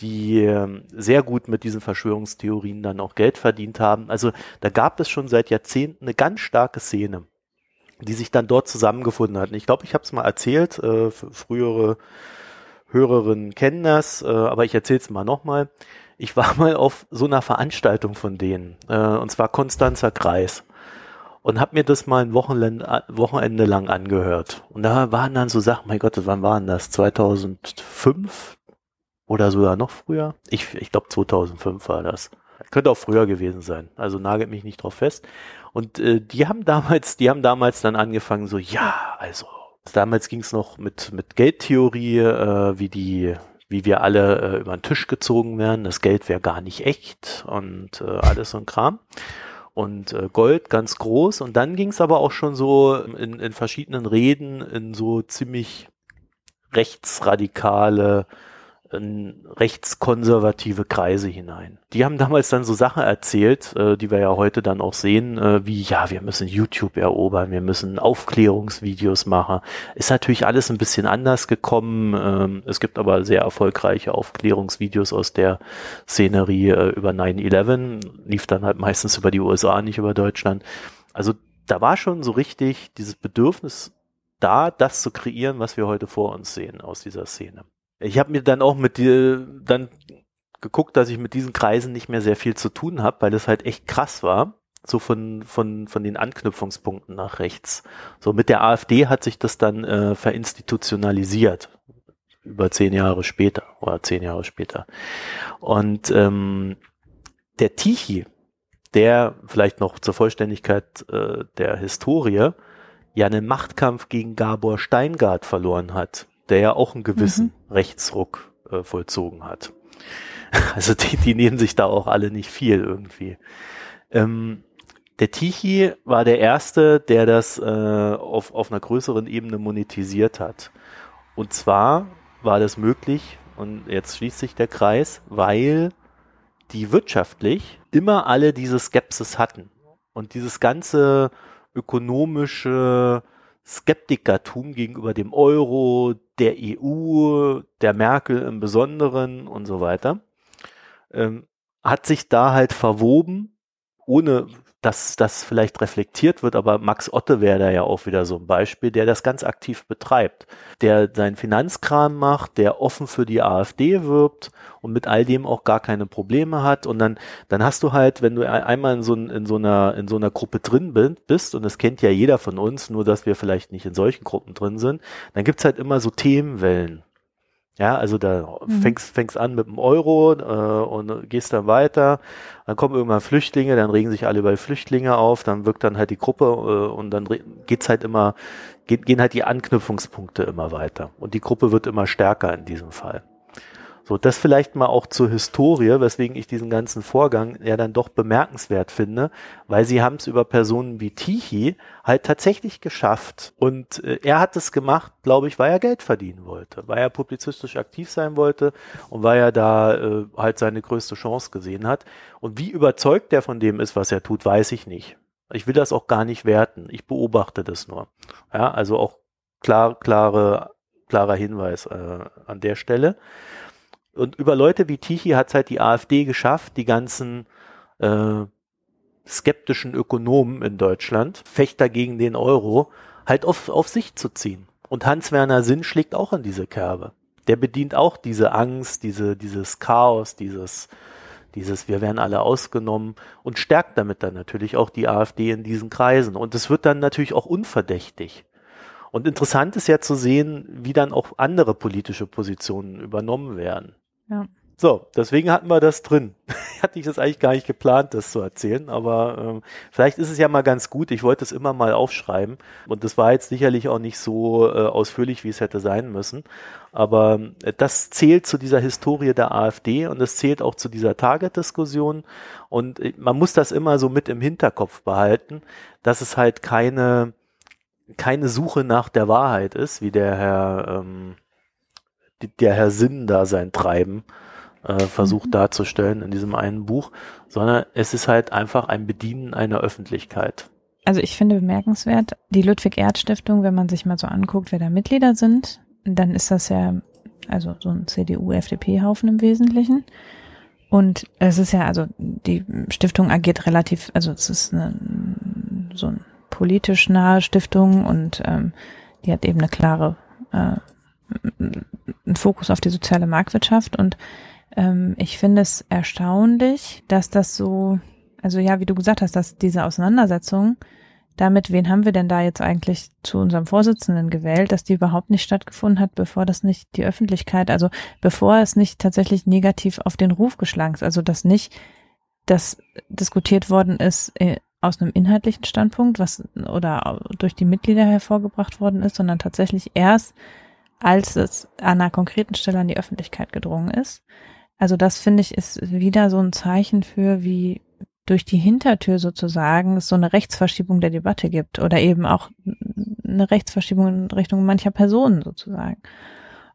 die ähm, sehr gut mit diesen Verschwörungstheorien dann auch Geld verdient haben. Also da gab es schon seit Jahrzehnten eine ganz starke Szene, die sich dann dort zusammengefunden hat. Ich glaube, ich habe es mal erzählt, frühere Hörerinnen kennen das, aber ich erzähle es mal nochmal. Ich war mal auf so einer Veranstaltung von denen, äh, und zwar Konstanzer Kreis. Und habe mir das mal ein Wochenende, Wochenende lang angehört. Und da waren dann so Sachen, mein Gott, wann waren das? 2005 oder sogar noch früher? Ich, ich glaube 2005 war das. Könnte auch früher gewesen sein. Also nagelt mich nicht drauf fest. Und äh, die haben damals, die haben damals dann angefangen so, ja, also damals ging es noch mit mit Geldtheorie, äh, wie die wie wir alle äh, über den Tisch gezogen werden. Das Geld wäre gar nicht echt und äh, alles so ein Kram. Und äh, Gold ganz groß. Und dann ging es aber auch schon so in, in verschiedenen Reden in so ziemlich rechtsradikale in rechtskonservative Kreise hinein. Die haben damals dann so Sachen erzählt, äh, die wir ja heute dann auch sehen, äh, wie ja, wir müssen YouTube erobern, wir müssen Aufklärungsvideos machen. Ist natürlich alles ein bisschen anders gekommen. Ähm, es gibt aber sehr erfolgreiche Aufklärungsvideos aus der Szenerie äh, über 9-11, lief dann halt meistens über die USA, nicht über Deutschland. Also da war schon so richtig dieses Bedürfnis da, das zu kreieren, was wir heute vor uns sehen aus dieser Szene. Ich habe mir dann auch mit dir dann geguckt, dass ich mit diesen Kreisen nicht mehr sehr viel zu tun habe, weil das halt echt krass war. So von, von, von den Anknüpfungspunkten nach rechts. So mit der AfD hat sich das dann äh, verinstitutionalisiert. Über zehn Jahre später oder zehn Jahre später. Und ähm, der Tichy, der vielleicht noch zur Vollständigkeit äh, der Historie ja einen Machtkampf gegen Gabor Steingart verloren hat der ja auch einen gewissen mhm. Rechtsruck äh, vollzogen hat. (laughs) Also die, die nehmen sich da auch alle nicht viel irgendwie. Ähm, Der Tichy war der erste, der das äh, auf, auf einer größeren Ebene monetisiert hat. Und zwar war das möglich, und jetzt schließt sich der Kreis, weil die wirtschaftlich immer alle diese Skepsis hatten. Und dieses ganze ökonomische Skeptikertum gegenüber dem Euro, der EU, der Merkel im Besonderen und so weiter, ähm, hat sich da halt verwoben, ohne dass das vielleicht reflektiert wird, aber Max Otte wäre da ja auch wieder so ein Beispiel, der das ganz aktiv betreibt, der seinen Finanzkram macht, der offen für die AfD wirbt und mit all dem auch gar keine Probleme hat und dann dann hast du halt, wenn du einmal in so, in so einer in so einer Gruppe drin bist und das kennt ja jeder von uns, nur dass wir vielleicht nicht in solchen Gruppen drin sind, dann gibt's halt immer so Themenwellen. Ja, also da mhm. fängst, fängst an mit dem Euro äh, und gehst dann weiter. Dann kommen irgendwann Flüchtlinge, dann regen sich alle über Flüchtlinge auf, dann wirkt dann halt die Gruppe äh, und dann geht's halt immer, geht, gehen halt die Anknüpfungspunkte immer weiter. Und die Gruppe wird immer stärker in diesem Fall. So, das vielleicht mal auch zur Historie, weswegen ich diesen ganzen Vorgang ja dann doch bemerkenswert finde, weil sie haben es über Personen wie Tichy halt tatsächlich geschafft. Und äh, er hat es gemacht, glaube ich, weil er Geld verdienen wollte, weil er publizistisch aktiv sein wollte und weil er da äh, halt seine größte Chance gesehen hat. Und wie überzeugt er von dem ist, was er tut, weiß ich nicht. Ich will das auch gar nicht werten. Ich beobachte das nur. Ja, also auch klar, klare, klarer Hinweis äh, an der Stelle. Und über Leute wie Tichy hat es halt die AfD geschafft, die ganzen äh, skeptischen Ökonomen in Deutschland, Fechter gegen den Euro, halt auf, auf sich zu ziehen. Und Hans-Werner Sinn schlägt auch in diese Kerbe. Der bedient auch diese Angst, diese, dieses Chaos, dieses, dieses, wir werden alle ausgenommen und stärkt damit dann natürlich auch die AfD in diesen Kreisen. Und es wird dann natürlich auch unverdächtig. Und interessant ist ja zu sehen, wie dann auch andere politische Positionen übernommen werden. Ja. So, deswegen hatten wir das drin. (laughs) Hatte ich das eigentlich gar nicht geplant, das zu erzählen, aber ähm, vielleicht ist es ja mal ganz gut. Ich wollte es immer mal aufschreiben und das war jetzt sicherlich auch nicht so äh, ausführlich, wie es hätte sein müssen. Aber äh, das zählt zu dieser Historie der AfD und es zählt auch zu dieser Target-Diskussion und äh, man muss das immer so mit im Hinterkopf behalten, dass es halt keine keine Suche nach der Wahrheit ist, wie der Herr ähm, der Herr Sinn da sein Treiben äh, versucht mhm. darzustellen in diesem einen Buch, sondern es ist halt einfach ein Bedienen einer Öffentlichkeit. Also ich finde bemerkenswert, die Ludwig-Erhard-Stiftung, wenn man sich mal so anguckt, wer da Mitglieder sind, dann ist das ja also so ein CDU-FDP-Haufen im Wesentlichen. Und es ist ja, also die Stiftung agiert relativ, also es ist eine, so eine politisch nahe Stiftung und ähm, die hat eben eine klare äh, einen Fokus auf die soziale Marktwirtschaft. Und ähm, ich finde es erstaunlich, dass das so, also ja, wie du gesagt hast, dass diese Auseinandersetzung damit, wen haben wir denn da jetzt eigentlich zu unserem Vorsitzenden gewählt, dass die überhaupt nicht stattgefunden hat, bevor das nicht die Öffentlichkeit, also bevor es nicht tatsächlich negativ auf den Ruf geschlagen ist, also dass nicht das diskutiert worden ist äh, aus einem inhaltlichen Standpunkt, was oder durch die Mitglieder hervorgebracht worden ist, sondern tatsächlich erst als es an einer konkreten Stelle an die Öffentlichkeit gedrungen ist. Also das finde ich ist wieder so ein Zeichen für, wie durch die Hintertür sozusagen es so eine Rechtsverschiebung der Debatte gibt oder eben auch eine Rechtsverschiebung in Richtung mancher Personen sozusagen.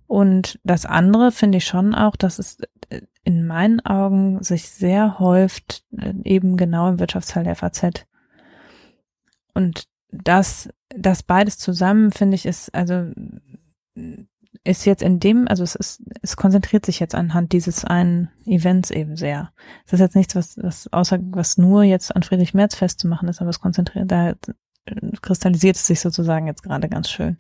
Und das andere finde ich schon auch, dass es in meinen Augen sich sehr häuft, eben genau im Wirtschaftsteil der FAZ. Und das, das beides zusammen, finde ich, ist, also ist jetzt in dem, also es ist, es konzentriert sich jetzt anhand dieses einen Events eben sehr. Es ist jetzt nichts, was, was außer, was nur jetzt an Friedrich Merz festzumachen ist, aber es konzentriert, da kristallisiert es sich sozusagen jetzt gerade ganz schön.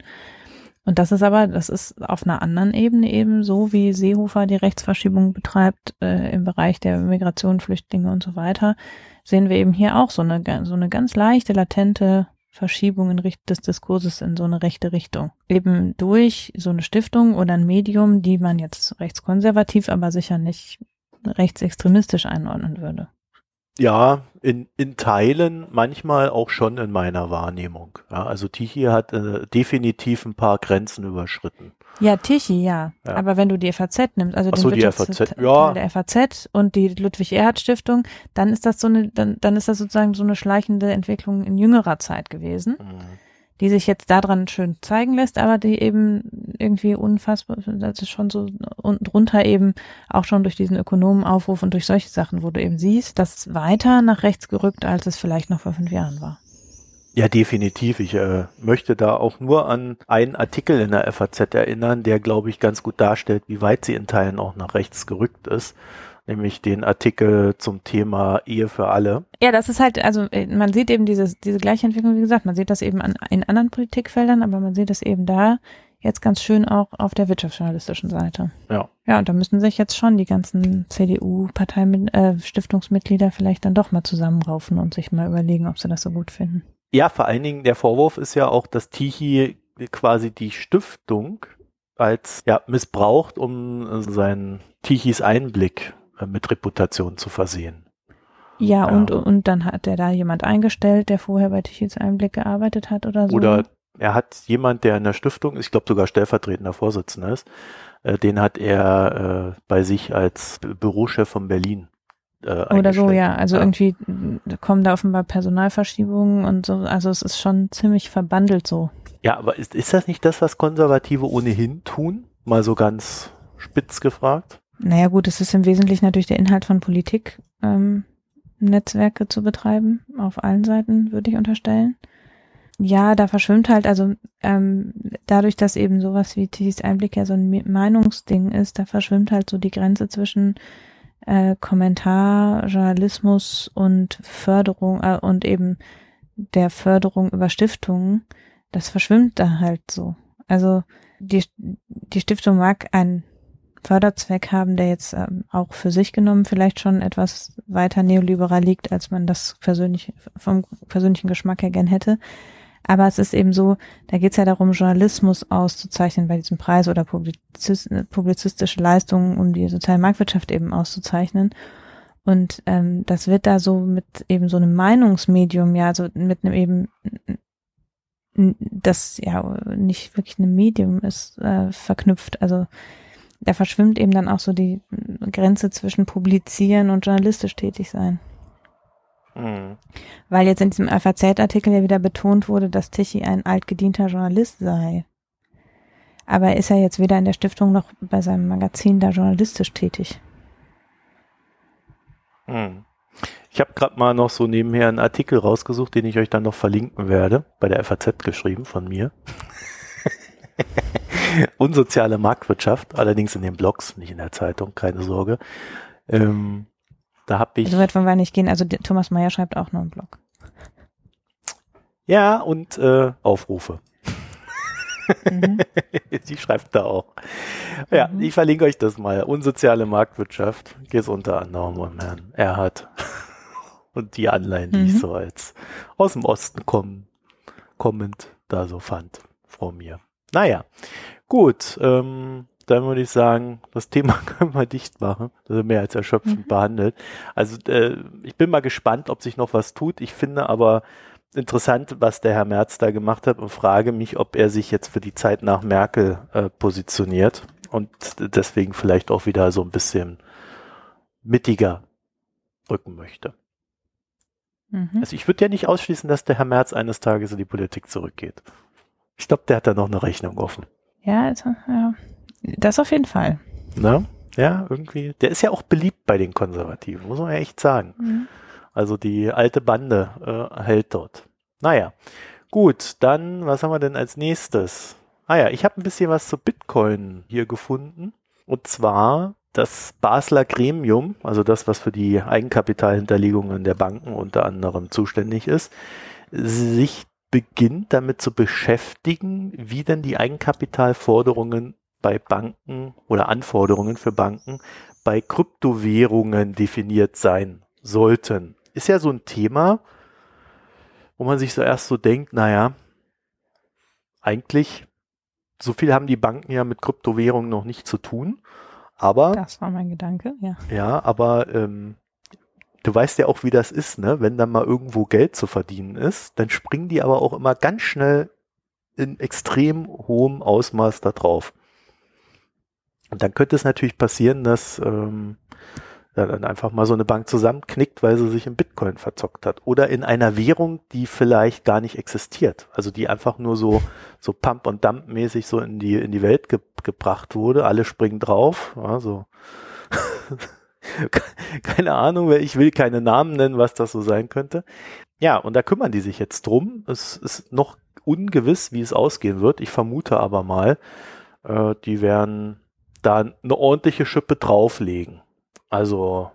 Und das ist aber, das ist auf einer anderen Ebene eben so, wie Seehofer die Rechtsverschiebung betreibt äh, im Bereich der Migration, Flüchtlinge und so weiter, sehen wir eben hier auch so eine, so eine ganz leichte, latente Verschiebungen des Diskurses in so eine rechte Richtung. Eben durch so eine Stiftung oder ein Medium, die man jetzt rechtskonservativ, aber sicher nicht rechtsextremistisch einordnen würde. Ja, in, in Teilen, manchmal auch schon in meiner Wahrnehmung. Ja, also Tichy hat äh, definitiv ein paar Grenzen überschritten. Ja, Tichy, ja. ja. Aber wenn du die FAZ nimmst, also Ach den so, die FAZ, ja. der FAZ und die Ludwig-Erhard-Stiftung, dann ist das so eine, dann, dann ist das sozusagen so eine schleichende Entwicklung in jüngerer Zeit gewesen. Mhm die sich jetzt daran schön zeigen lässt, aber die eben irgendwie unfassbar, das ist schon so unten drunter eben auch schon durch diesen Ökonomenaufruf und durch solche Sachen, wo du eben siehst, dass weiter nach rechts gerückt, als es vielleicht noch vor fünf Jahren war. Ja, definitiv. Ich äh, möchte da auch nur an einen Artikel in der FAZ erinnern, der, glaube ich, ganz gut darstellt, wie weit sie in Teilen auch nach rechts gerückt ist nämlich den Artikel zum Thema Ehe für alle. Ja, das ist halt, also äh, man sieht eben diese, diese gleiche Entwicklung, wie gesagt, man sieht das eben an, in anderen Politikfeldern, aber man sieht es eben da jetzt ganz schön auch auf der wirtschaftsjournalistischen Seite. Ja. Ja, und da müssen sich jetzt schon die ganzen CDU-Partei, äh, vielleicht dann doch mal zusammenraufen und sich mal überlegen, ob sie das so gut finden. Ja, vor allen Dingen der Vorwurf ist ja auch, dass Tichy quasi die Stiftung als ja missbraucht, um seinen Tichys Einblick äh, mit Reputation zu versehen. Ja, ja, Und, und dann hat er da jemand eingestellt, der vorher bei Tichys Einblick gearbeitet hat oder so. Oder er hat jemand, der in der Stiftung, ich glaube sogar stellvertretender Vorsitzender ist, äh, den hat er äh, bei sich als Bürochef von Berlin. Äh, oder so, ja. Also ja. irgendwie kommen da offenbar Personalverschiebungen und so. Also es ist schon ziemlich verbandelt so. Ja, aber ist, ist das nicht das, was Konservative ohnehin tun? Mal so ganz spitz gefragt. Naja gut, es ist im Wesentlichen natürlich der Inhalt von Politik, ähm, Netzwerke zu betreiben, auf allen Seiten, würde ich unterstellen. Ja, da verschwimmt halt, also ähm, dadurch, dass eben sowas wie Titis Einblick ja so ein Meinungsding ist, da verschwimmt halt so die Grenze zwischen äh, Kommentar, Journalismus und Förderung äh, und eben der Förderung über Stiftungen. Das verschwimmt da halt so. Also die, die Stiftung mag ein Förderzweck haben, der jetzt ähm, auch für sich genommen vielleicht schon etwas weiter neoliberal liegt, als man das persönlich vom persönlichen Geschmack her gern hätte. Aber es ist eben so, da geht es ja darum, Journalismus auszuzeichnen bei diesem Preis oder Publizist, publizistische Leistungen, um die soziale Marktwirtschaft eben auszuzeichnen. Und ähm, das wird da so mit eben so einem Meinungsmedium, ja, so mit einem eben das ja nicht wirklich ein Medium ist, äh, verknüpft. Also da verschwimmt eben dann auch so die Grenze zwischen publizieren und journalistisch tätig sein. Mhm. Weil jetzt in diesem FAZ-Artikel ja wieder betont wurde, dass Tichy ein altgedienter Journalist sei. Aber er ist ja jetzt weder in der Stiftung noch bei seinem Magazin da journalistisch tätig. Mhm. Ich habe gerade mal noch so nebenher einen Artikel rausgesucht, den ich euch dann noch verlinken werde, bei der FAZ geschrieben von mir. (laughs) (laughs) Unsoziale Marktwirtschaft, allerdings in den Blogs, nicht in der Zeitung, keine Sorge. Ähm, da habe ich. So weit wollen wir nicht gehen. Also Thomas Meyer schreibt auch noch einen Blog. Ja, und äh, Aufrufe. Mhm. (laughs) Sie schreibt da auch. Ja, mhm. ich verlinke euch das mal. Unsoziale Marktwirtschaft geht es unter anderem um Herrn Erhard (laughs) und die Anleihen, die mhm. ich so als aus dem Osten kommen, kommend da so fand, vor mir. Naja, gut. Ähm, dann würde ich sagen, das Thema (laughs) können wir dicht machen. Das ist mehr als erschöpfend mhm. behandelt. Also äh, ich bin mal gespannt, ob sich noch was tut. Ich finde aber interessant, was der Herr Merz da gemacht hat und frage mich, ob er sich jetzt für die Zeit nach Merkel äh, positioniert und deswegen vielleicht auch wieder so ein bisschen mittiger rücken möchte. Mhm. Also ich würde ja nicht ausschließen, dass der Herr Merz eines Tages in die Politik zurückgeht. Ich glaube, der hat da noch eine Rechnung offen. Ja, also, ja. Das auf jeden Fall. Na? Ja, irgendwie. Der ist ja auch beliebt bei den Konservativen, muss man ja echt sagen. Mhm. Also die alte Bande äh, hält dort. Naja, gut, dann, was haben wir denn als nächstes? Ah ja, ich habe ein bisschen was zu Bitcoin hier gefunden. Und zwar das Basler Gremium, also das, was für die Eigenkapitalhinterlegungen der Banken unter anderem zuständig ist, sich beginnt damit zu beschäftigen, wie denn die Eigenkapitalforderungen bei Banken oder Anforderungen für Banken bei Kryptowährungen definiert sein sollten. Ist ja so ein Thema, wo man sich so erst so denkt, naja, eigentlich, so viel haben die Banken ja mit Kryptowährungen noch nicht zu tun. Aber. Das war mein Gedanke, ja. Ja, aber ähm, du weißt ja auch, wie das ist, ne? Wenn dann mal irgendwo Geld zu verdienen ist, dann springen die aber auch immer ganz schnell in extrem hohem Ausmaß da drauf. Und dann könnte es natürlich passieren, dass ähm, dann einfach mal so eine Bank zusammenknickt, weil sie sich in Bitcoin verzockt hat. Oder in einer Währung, die vielleicht gar nicht existiert. Also die einfach nur so, so Pump- und Dump-mäßig so in die, in die Welt ge gebracht wurde. Alle springen drauf. Also (laughs) (laughs) keine Ahnung, ich will keine Namen nennen, was das so sein könnte. Ja, und da kümmern die sich jetzt drum. Es ist noch ungewiss, wie es ausgehen wird. Ich vermute aber mal, äh, die werden da eine ordentliche Schippe drauflegen. Also,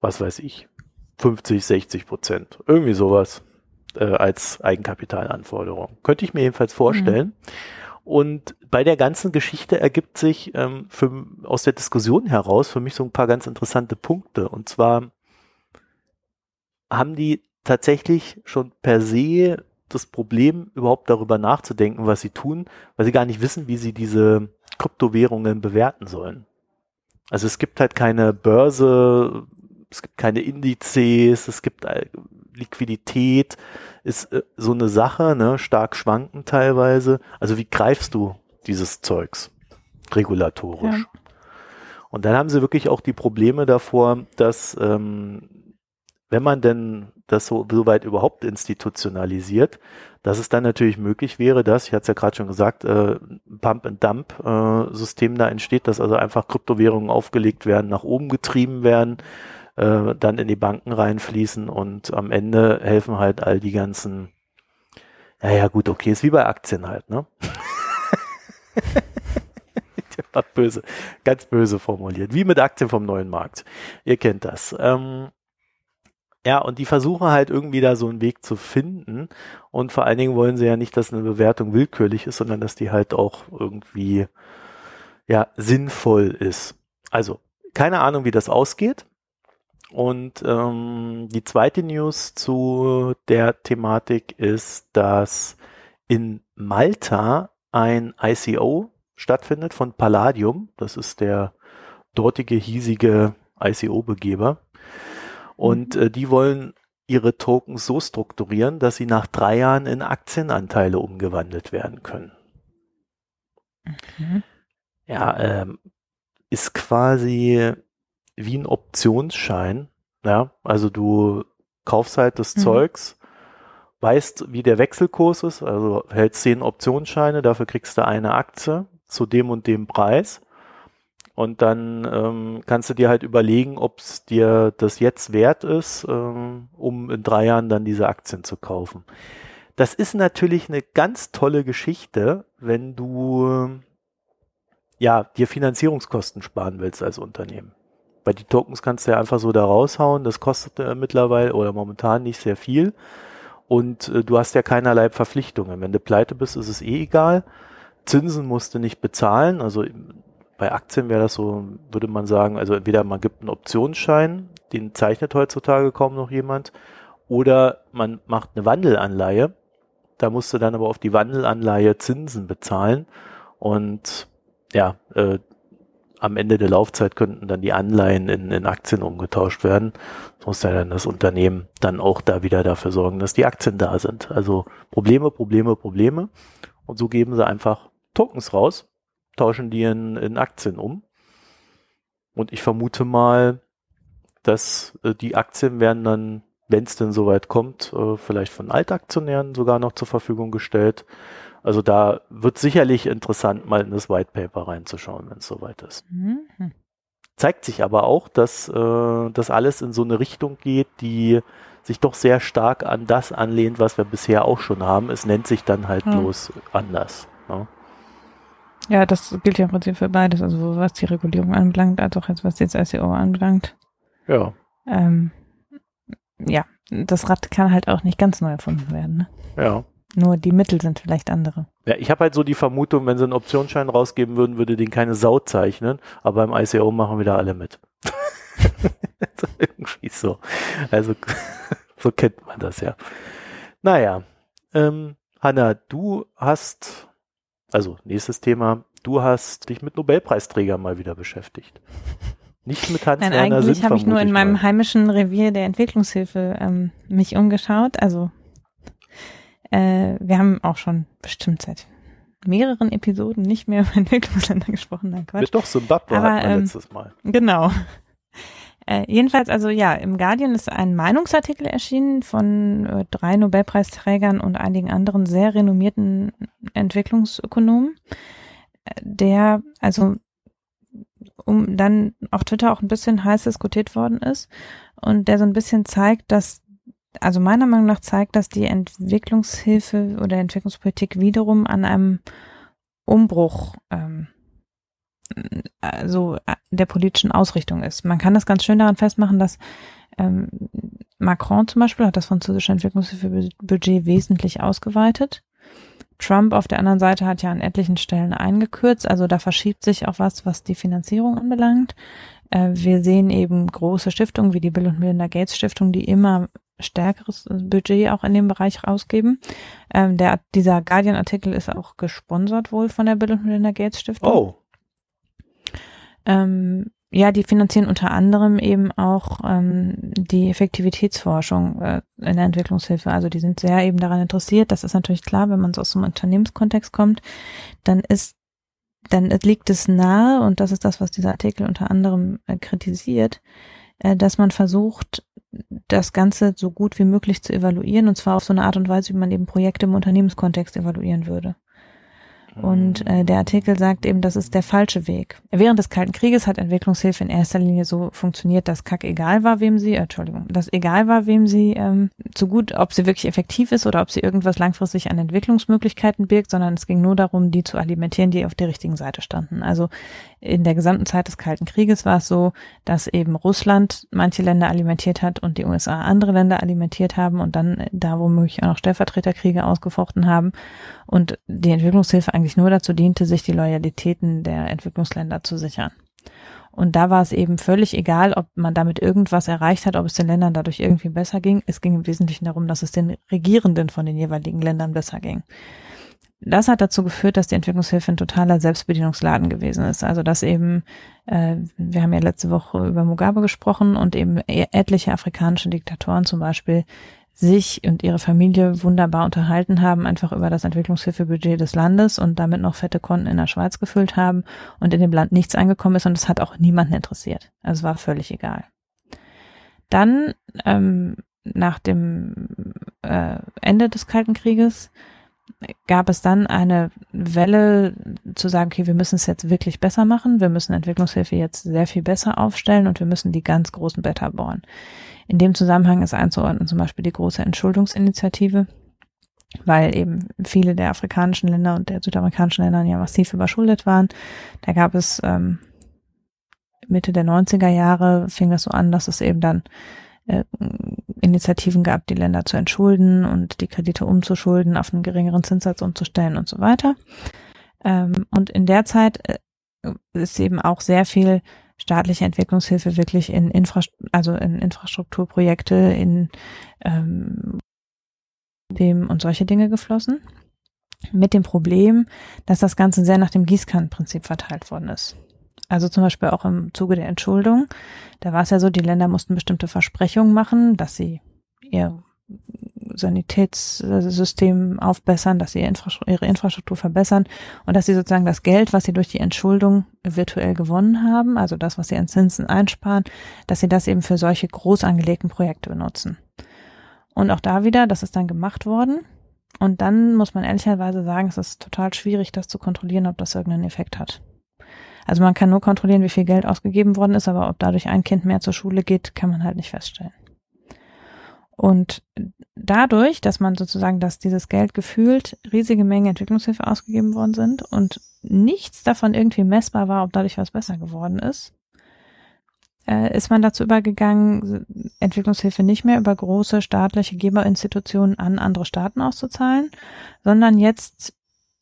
was weiß ich, 50, 60 Prozent, irgendwie sowas äh, als Eigenkapitalanforderung. Könnte ich mir jedenfalls vorstellen. Mhm. Und bei der ganzen Geschichte ergibt sich ähm, für, aus der Diskussion heraus für mich so ein paar ganz interessante Punkte. Und zwar haben die tatsächlich schon per se das Problem, überhaupt darüber nachzudenken, was sie tun, weil sie gar nicht wissen, wie sie diese Kryptowährungen bewerten sollen. Also es gibt halt keine Börse, es gibt keine Indizes, es gibt Liquidität, ist äh, so eine Sache, ne, stark schwanken teilweise. Also wie greifst du dieses Zeugs regulatorisch? Ja. Und dann haben sie wirklich auch die Probleme davor, dass ähm, wenn man denn das so, so weit überhaupt institutionalisiert, dass es dann natürlich möglich wäre, dass, ich hatte es ja gerade schon gesagt, äh, Pump-and-Dump-System äh, da entsteht, dass also einfach Kryptowährungen aufgelegt werden, nach oben getrieben werden, äh, dann in die Banken reinfließen und am Ende helfen halt all die ganzen, ja, ja, gut, okay, ist wie bei Aktien halt, ne? (laughs) böse, ganz böse formuliert. Wie mit Aktien vom neuen Markt. Ihr kennt das. Ähm, ja, und die versuchen halt irgendwie da so einen Weg zu finden. Und vor allen Dingen wollen sie ja nicht, dass eine Bewertung willkürlich ist, sondern dass die halt auch irgendwie, ja, sinnvoll ist. Also, keine Ahnung, wie das ausgeht. Und ähm, die zweite News zu der Thematik ist, dass in Malta ein ICO stattfindet von Palladium. Das ist der dortige hiesige ICO-Begeber. Und mhm. äh, die wollen ihre Tokens so strukturieren, dass sie nach drei Jahren in Aktienanteile umgewandelt werden können. Mhm. Ja, ähm, ist quasi wie ein Optionsschein. Ja, also du kaufst halt das mhm. Zeugs, weißt, wie der Wechselkurs ist, also hältst zehn Optionsscheine, dafür kriegst du eine Aktie zu dem und dem Preis und dann ähm, kannst du dir halt überlegen, ob es dir das jetzt wert ist, ähm, um in drei Jahren dann diese Aktien zu kaufen. Das ist natürlich eine ganz tolle Geschichte, wenn du ja dir Finanzierungskosten sparen willst als Unternehmen. Weil die Tokens kannst du ja einfach so da raushauen, das kostet äh, mittlerweile oder momentan nicht sehr viel. Und äh, du hast ja keinerlei Verpflichtungen. Wenn du pleite bist, ist es eh egal. Zinsen musst du nicht bezahlen. Also bei Aktien wäre das so, würde man sagen, also entweder man gibt einen Optionsschein, den zeichnet heutzutage kaum noch jemand, oder man macht eine Wandelanleihe. Da musst du dann aber auf die Wandelanleihe Zinsen bezahlen und ja, äh, am Ende der Laufzeit könnten dann die Anleihen in, in Aktien umgetauscht werden. Das muss ja dann das Unternehmen dann auch da wieder dafür sorgen, dass die Aktien da sind. Also Probleme, Probleme, Probleme. Und so geben sie einfach Tokens raus tauschen die in, in Aktien um. Und ich vermute mal, dass äh, die Aktien werden dann, wenn es denn soweit kommt, äh, vielleicht von Altaktionären sogar noch zur Verfügung gestellt. Also da wird sicherlich interessant, mal in das White Paper reinzuschauen, wenn es soweit ist. Mhm. Zeigt sich aber auch, dass äh, das alles in so eine Richtung geht, die sich doch sehr stark an das anlehnt, was wir bisher auch schon haben. Es nennt sich dann halt mhm. bloß anders. Ja. Ne? Ja, das gilt ja im Prinzip für beides, also was die Regulierung anbelangt, als auch jetzt was jetzt ICO anbelangt. Ja. Ähm, ja, das Rad kann halt auch nicht ganz neu erfunden werden. Ne? Ja. Nur die Mittel sind vielleicht andere. Ja, ich habe halt so die Vermutung, wenn sie einen Optionsschein rausgeben würden, würde den keine Sau zeichnen, aber beim ICO machen wieder alle mit. (laughs) (laughs) irgendwie so. Also (laughs) so kennt man das ja. Naja, ähm, Hanna, du hast also nächstes Thema. Du hast dich mit Nobelpreisträgern mal wieder beschäftigt. Nicht mit Hans Nein, Werner eigentlich habe ich nur in meinem mal. heimischen Revier der Entwicklungshilfe ähm, mich umgeschaut. Also äh, wir haben auch schon bestimmt seit mehreren Episoden nicht mehr (laughs) über Entwicklungsländer gesprochen. Nein, Quatsch. Wird doch Zimbabwe Aber, hatten wir ähm, letztes Mal. Genau. Äh, jedenfalls, also ja, im Guardian ist ein Meinungsartikel erschienen von äh, drei Nobelpreisträgern und einigen anderen sehr renommierten Entwicklungsökonomen, äh, der also um dann auf Twitter auch ein bisschen heiß diskutiert worden ist und der so ein bisschen zeigt, dass also meiner Meinung nach zeigt, dass die Entwicklungshilfe oder Entwicklungspolitik wiederum an einem Umbruch ähm, also äh, der politischen Ausrichtung ist. Man kann das ganz schön daran festmachen, dass ähm, Macron zum Beispiel hat das französische Entwicklungshilfebudget wesentlich ausgeweitet. Trump auf der anderen Seite hat ja an etlichen Stellen eingekürzt, also da verschiebt sich auch was, was die Finanzierung anbelangt. Äh, wir sehen eben große Stiftungen wie die Bill und Melinda Gates Stiftung, die immer stärkeres Budget auch in dem Bereich rausgeben. Ähm, der, dieser Guardian-Artikel ist auch gesponsert wohl von der Bill und Melinda Gates Stiftung. Oh, Ähm, ja, die finanzieren unter anderem eben auch ähm, die Effektivitätsforschung äh, in der Entwicklungshilfe. Also die sind sehr eben daran interessiert. Das ist natürlich klar, wenn man so aus einem Unternehmenskontext kommt, dann ist, dann liegt es nahe, und das ist das, was dieser Artikel unter anderem äh, kritisiert, äh, dass man versucht, das Ganze so gut wie möglich zu evaluieren, und zwar auf so eine Art und Weise, wie man eben Projekte im Unternehmenskontext evaluieren würde. Und äh, der Artikel sagt eben, das ist der falsche Weg. Während des Kalten Krieges hat Entwicklungshilfe in erster Linie so funktioniert, dass Kack egal war, wem sie, äh, Entschuldigung, dass egal war, wem sie ähm, so gut, ob sie wirklich effektiv ist oder ob sie irgendwas langfristig an Entwicklungsmöglichkeiten birgt, sondern es ging nur darum, die zu alimentieren, die auf der richtigen Seite standen. Also in der gesamten Zeit des Kalten Krieges war es so, dass eben Russland manche Länder alimentiert hat und die USA andere Länder alimentiert haben und dann da womöglich auch noch Stellvertreterkriege ausgefochten haben und die Entwicklungshilfe eigentlich nur dazu diente, sich die Loyalitäten der Entwicklungsländer zu sichern. Und da war es eben völlig egal, ob man damit irgendwas erreicht hat, ob es den Ländern dadurch irgendwie besser ging. Es ging im Wesentlichen darum, dass es den Regierenden von den jeweiligen Ländern besser ging. Das hat dazu geführt, dass die Entwicklungshilfe ein totaler Selbstbedienungsladen gewesen ist. Also dass eben, äh, wir haben ja letzte Woche über Mugabe gesprochen und eben e- etliche afrikanische Diktatoren zum Beispiel sich und ihre Familie wunderbar unterhalten haben, einfach über das Entwicklungshilfebudget des Landes und damit noch fette Konten in der Schweiz gefüllt haben und in dem Land nichts eingekommen ist und es hat auch niemanden interessiert. Also es war völlig egal. Dann, ähm, nach dem äh, Ende des Kalten Krieges, gab es dann eine Welle zu sagen, okay, wir müssen es jetzt wirklich besser machen, wir müssen Entwicklungshilfe jetzt sehr viel besser aufstellen und wir müssen die ganz großen Better bauen. In dem Zusammenhang ist einzuordnen zum Beispiel die große Entschuldungsinitiative, weil eben viele der afrikanischen Länder und der südamerikanischen Länder ja massiv überschuldet waren. Da gab es ähm, Mitte der 90er Jahre fing das so an, dass es eben dann äh, Initiativen gab, die Länder zu entschulden und die Kredite umzuschulden, auf einen geringeren Zinssatz umzustellen und so weiter. Ähm, und in der Zeit äh, ist eben auch sehr viel staatliche Entwicklungshilfe wirklich in Infra also in Infrastrukturprojekte, in ähm, dem und solche Dinge geflossen. Mit dem Problem, dass das Ganze sehr nach dem Gießkannenprinzip verteilt worden ist. Also zum Beispiel auch im Zuge der Entschuldung. Da war es ja so, die Länder mussten bestimmte Versprechungen machen, dass sie ihr Sanitätssystem aufbessern, dass sie ihre Infrastruktur verbessern und dass sie sozusagen das Geld, was sie durch die Entschuldung virtuell gewonnen haben, also das, was sie an Zinsen einsparen, dass sie das eben für solche groß angelegten Projekte benutzen. Und auch da wieder, das ist dann gemacht worden. Und dann muss man ehrlicherweise sagen, es ist total schwierig, das zu kontrollieren, ob das irgendeinen Effekt hat. Also man kann nur kontrollieren, wie viel Geld ausgegeben worden ist, aber ob dadurch ein Kind mehr zur Schule geht, kann man halt nicht feststellen. Und dadurch, dass man sozusagen, dass dieses Geld gefühlt riesige Mengen Entwicklungshilfe ausgegeben worden sind und nichts davon irgendwie messbar war, ob dadurch was besser geworden ist, äh, ist man dazu übergegangen, Entwicklungshilfe nicht mehr über große staatliche Geberinstitutionen an andere Staaten auszuzahlen, sondern jetzt,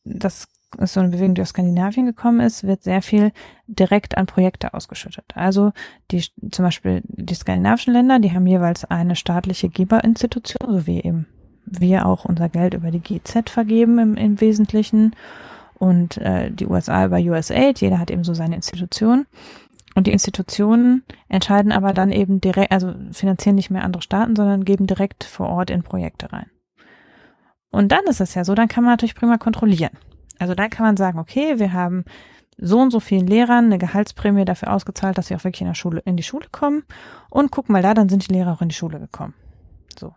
das ist so eine Bewegung, die aus Skandinavien gekommen ist, wird sehr viel direkt an Projekte ausgeschüttet. Also die zum Beispiel die skandinavischen Länder, die haben jeweils eine staatliche Geberinstitution, so wie eben wir auch unser Geld über die GZ vergeben im, im Wesentlichen und äh, die USA über USAID. Jeder hat eben so seine Institution. Und die Institutionen entscheiden aber dann eben direkt, also finanzieren nicht mehr andere Staaten, sondern geben direkt vor Ort in Projekte rein. Und dann ist es ja so, dann kann man natürlich prima kontrollieren. Also dann kann man sagen, okay, wir haben so und so vielen Lehrern eine Gehaltsprämie dafür ausgezahlt, dass sie auch wirklich in der Schule, in die Schule kommen. Und guck mal da, dann sind die Lehrer auch in die Schule gekommen. So.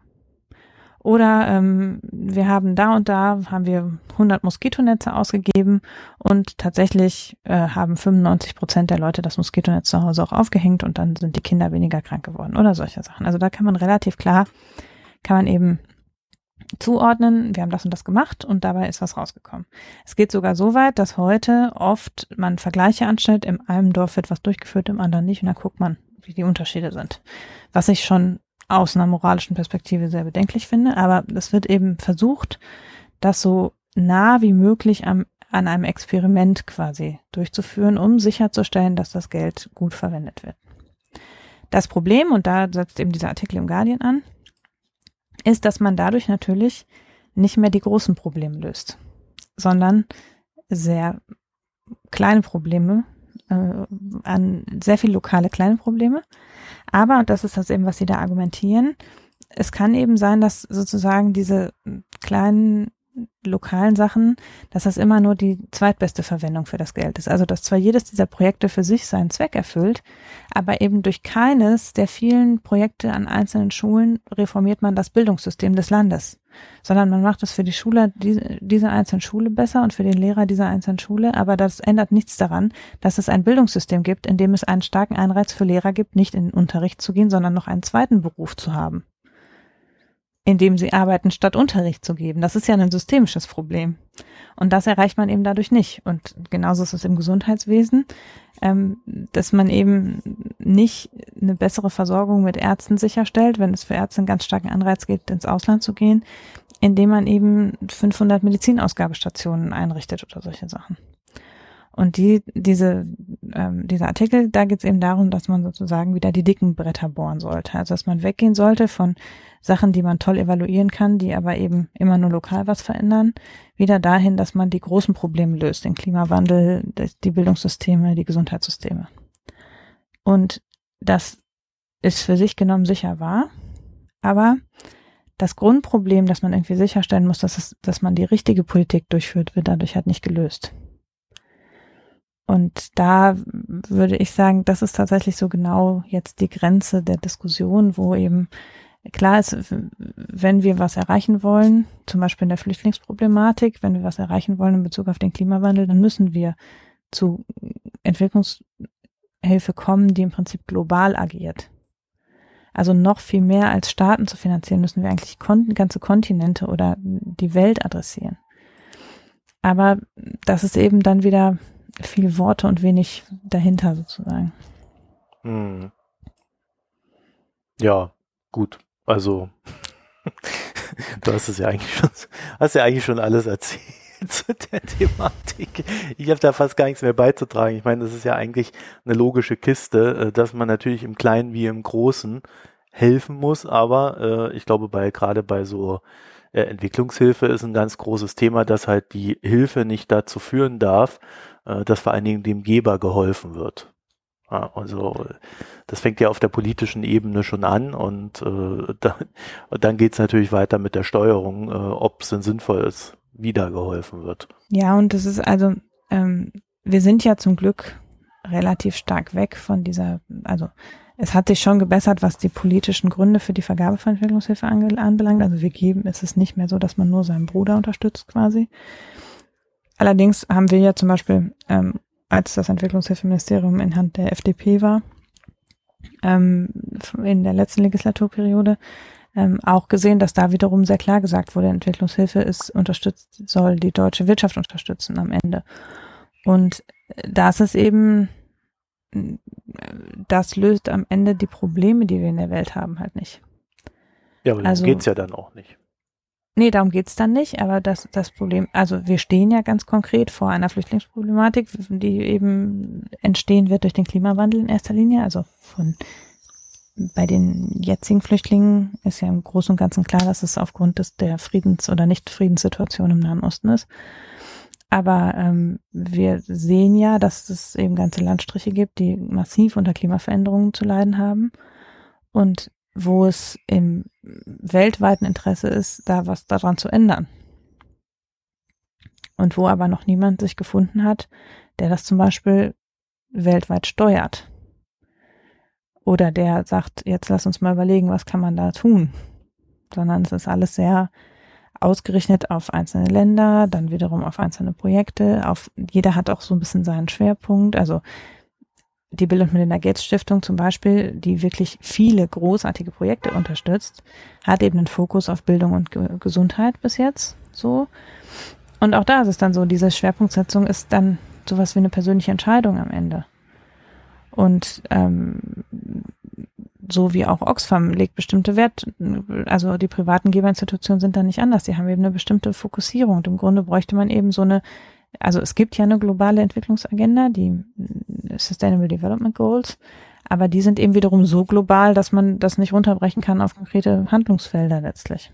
Oder ähm, wir haben da und da haben wir 100 Moskitonetze ausgegeben und tatsächlich äh, haben 95 Prozent der Leute das Moskitonetz zu Hause auch aufgehängt und dann sind die Kinder weniger krank geworden oder solche Sachen. Also da kann man relativ klar, kann man eben zuordnen, wir haben das und das gemacht und dabei ist was rausgekommen. Es geht sogar so weit, dass heute oft man Vergleiche anstellt, in einem Dorf wird was durchgeführt, im anderen nicht und dann guckt man, wie die Unterschiede sind. Was ich schon aus einer moralischen Perspektive sehr bedenklich finde, aber es wird eben versucht, das so nah wie möglich am, an einem Experiment quasi durchzuführen, um sicherzustellen, dass das Geld gut verwendet wird. Das Problem, und da setzt eben dieser Artikel im Guardian an, ist, dass man dadurch natürlich nicht mehr die großen Probleme löst, sondern sehr kleine Probleme, äh, an sehr viele lokale kleine Probleme. Aber, und das ist das eben, was sie da argumentieren, es kann eben sein, dass sozusagen diese kleinen lokalen Sachen, dass das immer nur die zweitbeste Verwendung für das Geld ist. Also dass zwar jedes dieser Projekte für sich seinen Zweck erfüllt, aber eben durch keines der vielen Projekte an einzelnen Schulen reformiert man das Bildungssystem des Landes, sondern man macht es für die Schule diese, dieser einzelnen Schule besser und für den Lehrer dieser einzelnen Schule, aber das ändert nichts daran, dass es ein Bildungssystem gibt, in dem es einen starken Anreiz für Lehrer gibt, nicht in den Unterricht zu gehen, sondern noch einen zweiten Beruf zu haben indem sie arbeiten, statt Unterricht zu geben. Das ist ja ein systemisches Problem. Und das erreicht man eben dadurch nicht. Und genauso ist es im Gesundheitswesen, ähm, dass man eben nicht eine bessere Versorgung mit Ärzten sicherstellt, wenn es für Ärzte einen ganz starken Anreiz gibt, ins Ausland zu gehen, indem man eben 500 Medizinausgabestationen einrichtet oder solche Sachen. Und die, diese, ähm, dieser Artikel, da geht es eben darum, dass man sozusagen wieder die dicken Bretter bohren sollte. Also dass man weggehen sollte von Sachen, die man toll evaluieren kann, die aber eben immer nur lokal was verändern, wieder dahin, dass man die großen Probleme löst, den Klimawandel, die Bildungssysteme, die Gesundheitssysteme. Und das ist für sich genommen sicher wahr, aber das Grundproblem, dass man irgendwie sicherstellen muss, dass, es, dass man die richtige Politik durchführt, wird dadurch halt nicht gelöst. Und da würde ich sagen, das ist tatsächlich so genau jetzt die Grenze der Diskussion, wo eben klar ist, wenn wir was erreichen wollen, zum Beispiel in der Flüchtlingsproblematik, wenn wir was erreichen wollen in Bezug auf den Klimawandel, dann müssen wir zu Entwicklungshilfe kommen, die im Prinzip global agiert. Also noch viel mehr als Staaten zu finanzieren, müssen wir eigentlich ganze Kontinente oder die Welt adressieren. Aber das ist eben dann wieder viel Worte und wenig dahinter sozusagen. Hm. Ja, gut. Also, (laughs) du hast es ja eigentlich schon, hast ja eigentlich schon alles erzählt (laughs) zu der Thematik. Ich habe da fast gar nichts mehr beizutragen. Ich meine, das ist ja eigentlich eine logische Kiste, äh, dass man natürlich im Kleinen wie im Großen helfen muss, aber äh, ich glaube, bei gerade bei so äh, Entwicklungshilfe ist ein ganz großes Thema, dass halt die Hilfe nicht dazu führen darf, äh, dass vor allen Dingen dem Geber geholfen wird. Ja, also das fängt ja auf der politischen Ebene schon an und äh, da, dann geht's natürlich weiter mit der Steuerung, äh, ob es denn sinnvoll ist, wie da geholfen wird. Ja, und das ist also, ähm, wir sind ja zum Glück relativ stark weg von dieser, also es hat sich schon gebessert, was die politischen Gründe für die Vergabe von Entwicklungshilfe anbelangt. Also wir geben, es ist nicht mehr so, dass man nur seinen Bruder unterstützt quasi. Allerdings haben wir ja zum Beispiel, ähm, als das Entwicklungshilfeministerium in Hand der FDP war, ähm, in der letzten Legislaturperiode, ähm, auch gesehen, dass da wiederum sehr klar gesagt wurde, Entwicklungshilfe ist unterstützt, soll die deutsche Wirtschaft unterstützen am Ende. Und das ist eben, das löst am Ende die Probleme, die wir in der Welt haben, halt nicht. Ja, aber also, geht's ja dann auch nicht. Nee, darum geht's dann nicht, aber das, das Problem, also wir stehen ja ganz konkret vor einer Flüchtlingsproblematik, die eben entstehen wird durch den Klimawandel in erster Linie. Also von bei den jetzigen Flüchtlingen ist ja im Großen und Ganzen klar, dass es aufgrund des, der Friedens- oder Nicht-Friedenssituation im Nahen Osten ist. Aber ähm, wir sehen ja, dass es eben ganze Landstriche gibt, die massiv unter Klimaveränderungen zu leiden haben und wo es im weltweiten Interesse ist, da was daran zu ändern. Und wo aber noch niemand sich gefunden hat, der das zum Beispiel weltweit steuert. Oder der sagt, jetzt lass uns mal überlegen, was kann man da tun. Sondern es ist alles sehr ausgerichtet auf einzelne Länder, dann wiederum auf einzelne Projekte. Auf, jeder hat auch so ein bisschen seinen Schwerpunkt. Also die Bill und Melinda Gates Stiftung zum Beispiel, die wirklich viele großartige Projekte unterstützt, hat eben einen Fokus auf Bildung und Ge Gesundheit bis jetzt so. Und auch da ist es dann so, diese Schwerpunktsetzung ist dann sowas wie eine persönliche Entscheidung am Ende. Und ähm, so wie auch Oxfam legt bestimmte Wert, also die privaten Geberinstitutionen sind da nicht anders. Die haben eben eine bestimmte Fokussierung. Und im Grunde bräuchte man eben so eine, also es gibt ja eine globale Entwicklungsagenda, die Sustainable Development Goals, aber die sind eben wiederum so global, dass man das nicht runterbrechen kann auf konkrete Handlungsfelder letztlich.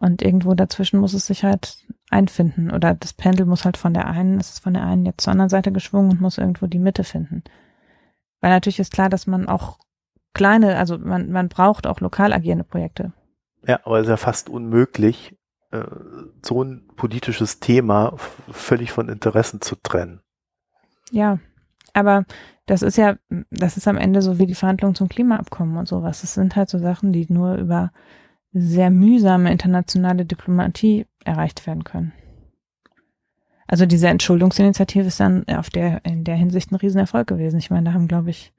Und irgendwo dazwischen muss es sich halt einfinden. Oder das Pendel muss halt von der einen, es ist von der einen jetzt zur anderen Seite geschwungen und muss irgendwo die Mitte finden. Weil natürlich ist klar, dass man auch kleine, also man, man braucht auch lokal agierende Projekte. Ja, aber es ist ja fast unmöglich, äh, so ein politisches Thema völlig von Interessen zu trennen. Ja, aber das ist ja, das ist am Ende so wie die Verhandlungen zum Klimaabkommen und sowas. Das sind halt so Sachen, die nur über sehr mühsame internationale Diplomatie erreicht werden können. Also diese Entschuldungsinitiative ist dann auf der, in der Hinsicht ein Riesenerfolg gewesen. Ich meine, da haben, glaube ich,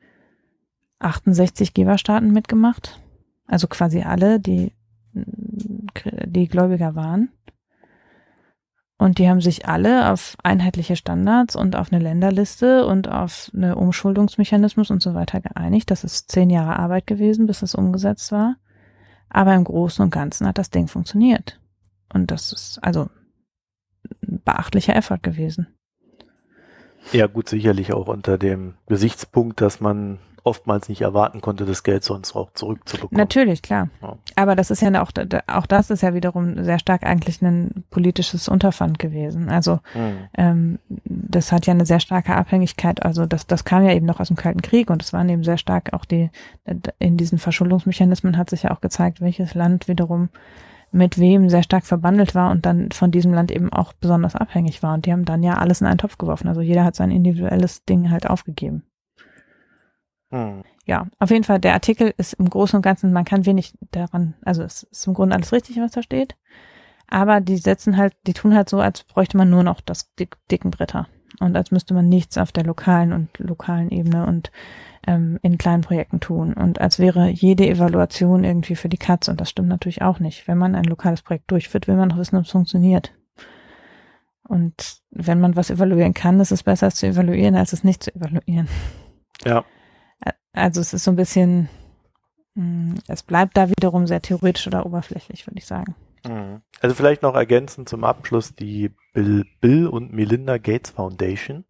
68 Geberstaaten mitgemacht. Also quasi alle, die, die Gläubiger waren. Und die haben sich alle auf einheitliche Standards und auf eine Länderliste und auf eine Umschuldungsmechanismus und so weiter geeinigt. Das ist zehn Jahre Arbeit gewesen, bis es umgesetzt war. Aber im Großen und Ganzen hat das Ding funktioniert. Und das ist also ein beachtlicher Effort gewesen. Ja, gut, sicherlich auch unter dem Gesichtspunkt, dass man oftmals nicht erwarten konnte, das Geld sonst auch zurückzubekommen. Natürlich, klar. Ja. Aber das ist ja auch, auch das ist ja wiederum sehr stark eigentlich ein politisches Unterpfand gewesen. Also mhm. ähm, das hat ja eine sehr starke Abhängigkeit. Also das, das kam ja eben noch aus dem Kalten Krieg und es waren eben sehr stark auch die, in diesen Verschuldungsmechanismen hat sich ja auch gezeigt, welches Land wiederum mit wem sehr stark verbandelt war und dann von diesem Land eben auch besonders abhängig war. Und die haben dann ja alles in einen Topf geworfen. Also jeder hat sein individuelles Ding halt aufgegeben. Hm. Ja, auf jeden Fall, der Artikel ist im Großen und Ganzen, man kann wenig daran, also es ist im Grunde alles richtig, was da steht. Aber die setzen halt, die tun halt so, als bräuchte man nur noch das dick, dicken Bretter. Und als müsste man nichts auf der lokalen und lokalen Ebene und ähm, in kleinen Projekten tun. Und als wäre jede Evaluation irgendwie für die Katze. Und das stimmt natürlich auch nicht. Wenn man ein lokales Projekt durchführt, will man noch wissen, ob es funktioniert. Und wenn man was evaluieren kann, ist es besser, es zu evaluieren, als es nicht zu evaluieren. Ja. Also es ist so ein bisschen, hm, es bleibt da wiederum sehr theoretisch oder oberflächlich, würde ich sagen. Mhm. Also vielleicht noch ergänzend zum Abschluss die Bill, Bill und Melinda Gates Foundation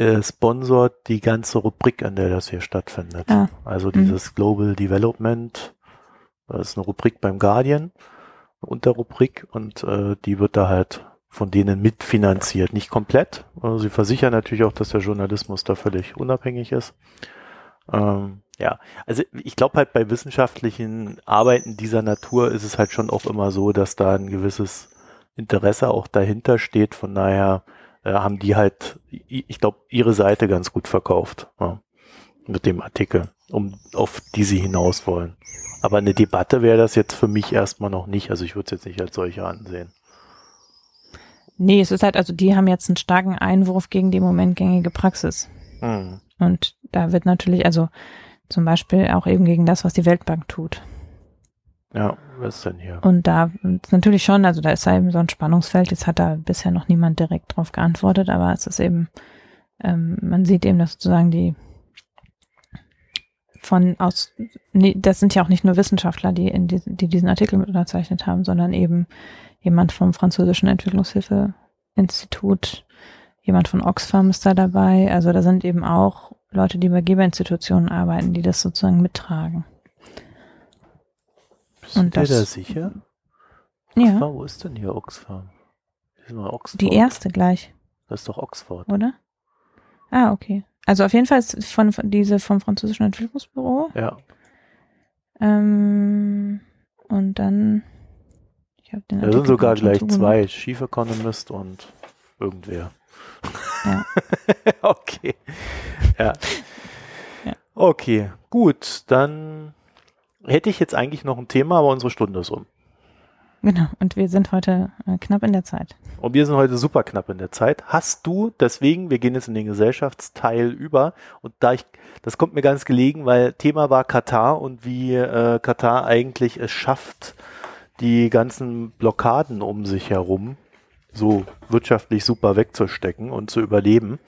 äh, sponsort die ganze Rubrik, an der das hier stattfindet. Ah. Also dieses mhm. Global Development, das ist eine Rubrik beim Guardian, eine Unterrubrik und äh, die wird da halt von denen mitfinanziert. Nicht komplett. Also sie versichern natürlich auch, dass der Journalismus da völlig unabhängig ist. Ähm, ja, also ich glaube halt bei wissenschaftlichen Arbeiten dieser Natur ist es halt schon auch immer so, dass da ein gewisses Interesse auch dahinter steht. Von daher äh, haben die halt, ich glaube, ihre Seite ganz gut verkauft ja, mit dem Artikel, um auf die sie hinaus wollen. Aber eine Debatte wäre das jetzt für mich erstmal noch nicht. Also ich würde es jetzt nicht als solche ansehen. Nee, es ist halt, also die haben jetzt einen starken Einwurf gegen die im Moment gängige Praxis. Hm. Und da wird natürlich, also zum Beispiel auch eben gegen das, was die Weltbank tut. Ja, was ist denn hier? Und da ist natürlich schon, also da ist da eben so ein Spannungsfeld. Jetzt hat da bisher noch niemand direkt drauf geantwortet, aber es ist eben, ähm, man sieht eben, dass sozusagen die von aus, nee, das sind ja auch nicht nur Wissenschaftler, die, in die, die diesen Artikel mit unterzeichnet haben, sondern eben jemand vom französischen Entwicklungshilfeinstitut, jemand von Oxfam ist da dabei. Also da sind eben auch Leute, die bei Geberinstitutionen arbeiten, die das sozusagen mittragen. Bist Und du dir da sicher? Ja. Oxfam, wo ist denn hier Oxfam? mal Oxford. Die erste gleich, Das ist doch Oxford. oder? Ah, okay. Also auf jeden Fall ist von, von diese vom französischen Entwicklungsbüro. Ja. Ähm, und dann, ich habe den Da sind sogar gleich zwei. Chief Economist und irgendwer. Ja. (laughs) okay. Ja. Ja. Okay, gut. Dann hätte ich jetzt eigentlich noch ein Thema, aber unsere Stunde ist um. Genau. Und wir sind heute äh, knapp in der Zeit. Und wir sind heute super knapp in der Zeit. Hast du, deswegen, wir gehen jetzt in den Gesellschaftsteil über und da ich, das kommt mir ganz gelegen, weil Thema war Katar und wie äh, Katar eigentlich es schafft, die ganzen Blockaden um sich herum so wirtschaftlich super wegzustecken und zu überleben,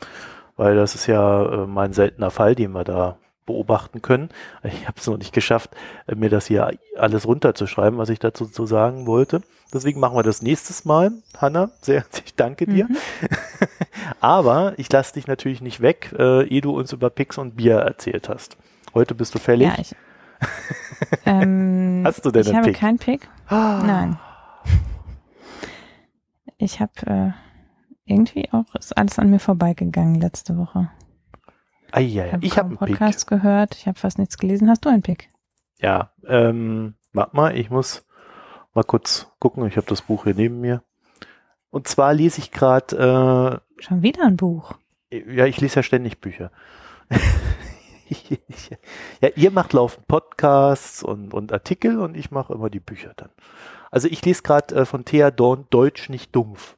weil das ist ja äh, mal ein seltener Fall, den wir da beobachten können. Ich habe es noch nicht geschafft, äh, mir das hier alles runterzuschreiben, was ich dazu zu sagen wollte. Deswegen machen wir das nächstes Mal. Hanna, sehr herzlich danke dir. Mhm. (laughs) Aber ich lasse dich natürlich nicht weg, äh, ehe du uns über Pix und Bier erzählt hast. Heute bist du fällig. Ja, ich. ähm, (laughs) Hast du denn ich einen habe Pick? keinen Pick. Ah. Nein. Ich habe äh, irgendwie auch ist alles an mir vorbeigegangen letzte Woche. Eieiei, ich habe einen Pick. Podcast gehört, ich habe fast nichts gelesen. Hast du einen Pick? Ja, ähm, warte mal, ich muss mal kurz gucken. Ich habe das Buch hier neben mir. Und zwar lese ich gerade, Schon wieder ein Buch. äh, ja, ich lese ja ständig Bücher. (laughs) ja, ihr macht laufend Podcasts und, und Artikel und ich mache immer die Bücher dann. Also ich lese gerade äh, von Thea Dorn Deutsch nicht dumpf.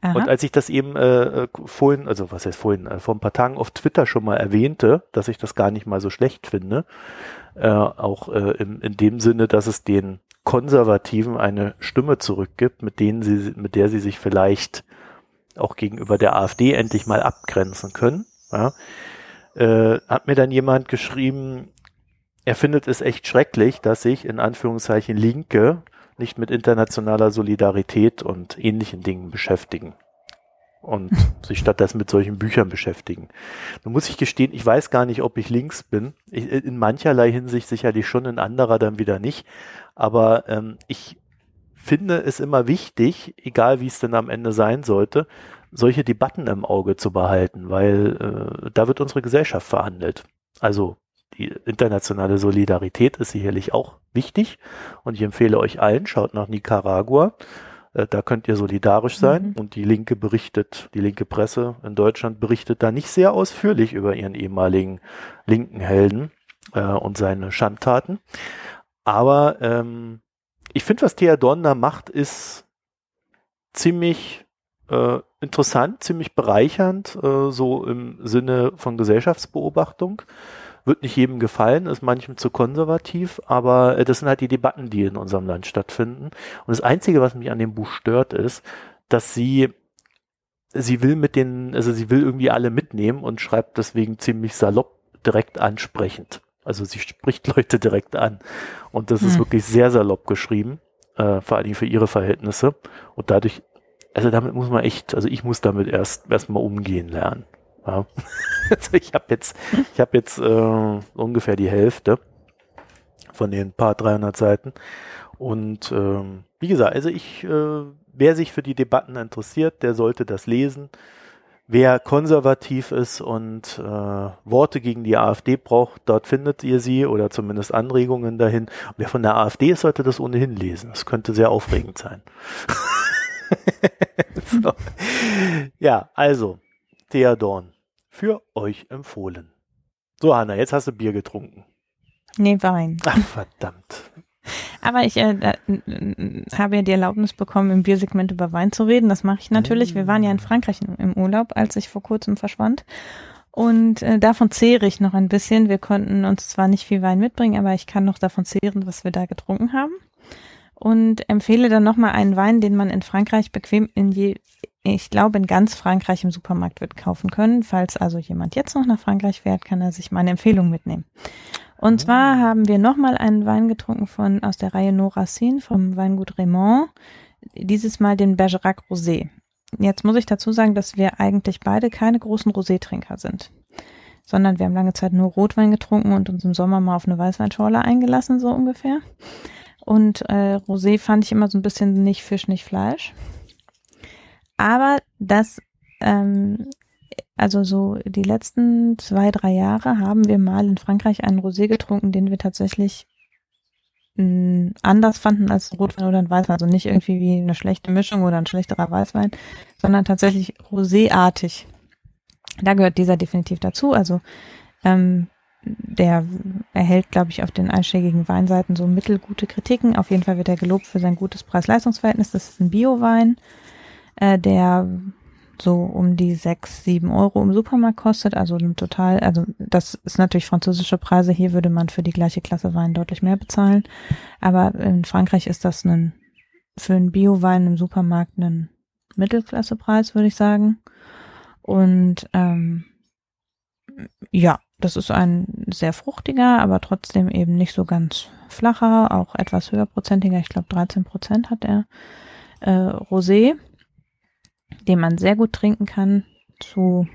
Aha. Und als ich das eben äh, äh, vorhin, also was heißt vorhin, äh, vor ein paar Tagen auf Twitter schon mal erwähnte, dass ich das gar nicht mal so schlecht finde, äh, auch äh, in, in dem Sinne, dass es den Konservativen eine Stimme zurückgibt, mit denen sie, mit der sie sich vielleicht auch gegenüber der AfD endlich mal abgrenzen können. Ja, äh, hat mir dann jemand geschrieben, er findet es echt schrecklich, dass sich in Anführungszeichen Linke nicht mit internationaler Solidarität und ähnlichen Dingen beschäftigen und (laughs) sich stattdessen mit solchen Büchern beschäftigen. Nun muss ich gestehen, ich weiß gar nicht, ob ich links bin. Ich, in mancherlei Hinsicht sicherlich schon, in anderer dann wieder nicht. Aber ähm, ich finde es immer wichtig, egal wie es denn am Ende sein sollte, solche Debatten im Auge zu behalten, weil äh, da wird unsere Gesellschaft verhandelt. Also die internationale Solidarität ist sicherlich auch wichtig und ich empfehle euch allen, schaut nach Nicaragua. Äh, Da könnt ihr solidarisch sein Mhm. und die Linke berichtet, die linke Presse in Deutschland berichtet da nicht sehr ausführlich über ihren ehemaligen linken Helden äh, und seine Schandtaten. Aber ähm, ich finde, was Thea Donner macht, ist ziemlich äh, interessant, ziemlich bereichernd, äh, so im Sinne von Gesellschaftsbeobachtung. Wird nicht jedem gefallen, ist manchem zu konservativ, aber äh, das sind halt die Debatten, die in unserem Land stattfinden. Und das Einzige, was mich an dem Buch stört, ist, dass sie sie will mit den, also sie will irgendwie alle mitnehmen und schreibt deswegen ziemlich salopp direkt ansprechend. Also sie spricht (laughs) Leute direkt an. Und das ist Hm. wirklich sehr salopp geschrieben, äh, vor allen Dingen für ihre Verhältnisse. Und dadurch, also damit muss man echt, also ich muss damit erst erstmal umgehen lernen. Ja. (laughs) also ich habe jetzt, ich habe jetzt äh, ungefähr die Hälfte von den paar 300 Seiten. Und ähm, wie gesagt, also ich, äh, wer sich für die Debatten interessiert, der sollte das lesen. Wer konservativ ist und äh, Worte gegen die AfD braucht, dort findet ihr sie oder zumindest Anregungen dahin. Und wer von der AfD ist, sollte das ohnehin lesen. Das könnte sehr aufregend sein. (laughs) so. Ja, also, Thea Dorn, für euch empfohlen. So, Hanna, jetzt hast du Bier getrunken. Nee, Wein. Ach, verdammt. (laughs) Aber ich äh, n- habe ja die Erlaubnis bekommen, im Biersegment über Wein zu reden. Das mache ich natürlich. Wir waren ja in Frankreich im, im Urlaub, als ich vor kurzem verschwand. Und äh, davon zehre ich noch ein bisschen. Wir konnten uns zwar nicht viel Wein mitbringen, aber ich kann noch davon zehren, was wir da getrunken haben. Und empfehle dann nochmal einen Wein, den man in Frankreich bequem in je, ich glaube, in ganz Frankreich im Supermarkt wird kaufen können. Falls also jemand jetzt noch nach Frankreich fährt, kann er sich meine Empfehlung mitnehmen. Und zwar haben wir nochmal einen Wein getrunken von aus der Reihe No Racine vom Weingut Raymond. Dieses Mal den Bergerac Rosé. Jetzt muss ich dazu sagen, dass wir eigentlich beide keine großen Rosé-Trinker sind, sondern wir haben lange Zeit nur Rotwein getrunken und uns im Sommer mal auf eine Weißweinschorle eingelassen, so ungefähr. Und äh, Rosé fand ich immer so ein bisschen nicht Fisch, nicht Fleisch. aber das, ähm, also so die letzten zwei, drei Jahre haben wir mal in Frankreich einen Rosé getrunken, den wir tatsächlich mh, anders fanden als Rotwein oder ein Weißwein. Also nicht irgendwie wie eine schlechte Mischung oder ein schlechterer Weißwein, sondern tatsächlich roséartig. Da gehört dieser definitiv dazu. Also ähm, der erhält, glaube ich, auf den einschlägigen Weinseiten so mittelgute Kritiken. Auf jeden Fall wird er gelobt für sein gutes Preis-Leistungs-Verhältnis. Das ist ein Bio-Wein, äh, der so um die sechs, sieben Euro im Supermarkt kostet. Also total, also das ist natürlich französische Preise. Hier würde man für die gleiche Klasse Wein deutlich mehr bezahlen. Aber in Frankreich ist das ein, für einen Bio-Wein im Supermarkt ein Mittelklassepreis, würde ich sagen. Und ähm, ja, das ist ein sehr fruchtiger, aber trotzdem eben nicht so ganz flacher, auch etwas höherprozentiger. Ich glaube 13 Prozent hat er äh, Rosé, den man sehr gut trinken kann zu,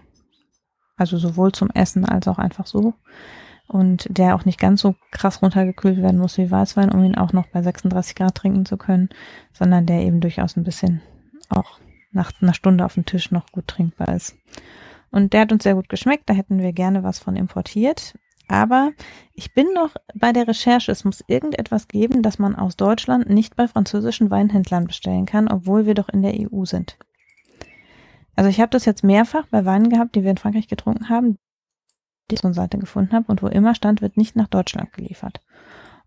also sowohl zum Essen als auch einfach so. Und der auch nicht ganz so krass runtergekühlt werden muss wie Weißwein, um ihn auch noch bei 36 Grad trinken zu können, sondern der eben durchaus ein bisschen auch nach einer Stunde auf dem Tisch noch gut trinkbar ist. Und der hat uns sehr gut geschmeckt, da hätten wir gerne was von importiert. Aber ich bin noch bei der Recherche, es muss irgendetwas geben, das man aus Deutschland nicht bei französischen Weinhändlern bestellen kann, obwohl wir doch in der EU sind. Also ich habe das jetzt mehrfach bei Weinen gehabt, die wir in Frankreich getrunken haben, die ich eine Seite gefunden habe und wo immer stand, wird nicht nach Deutschland geliefert.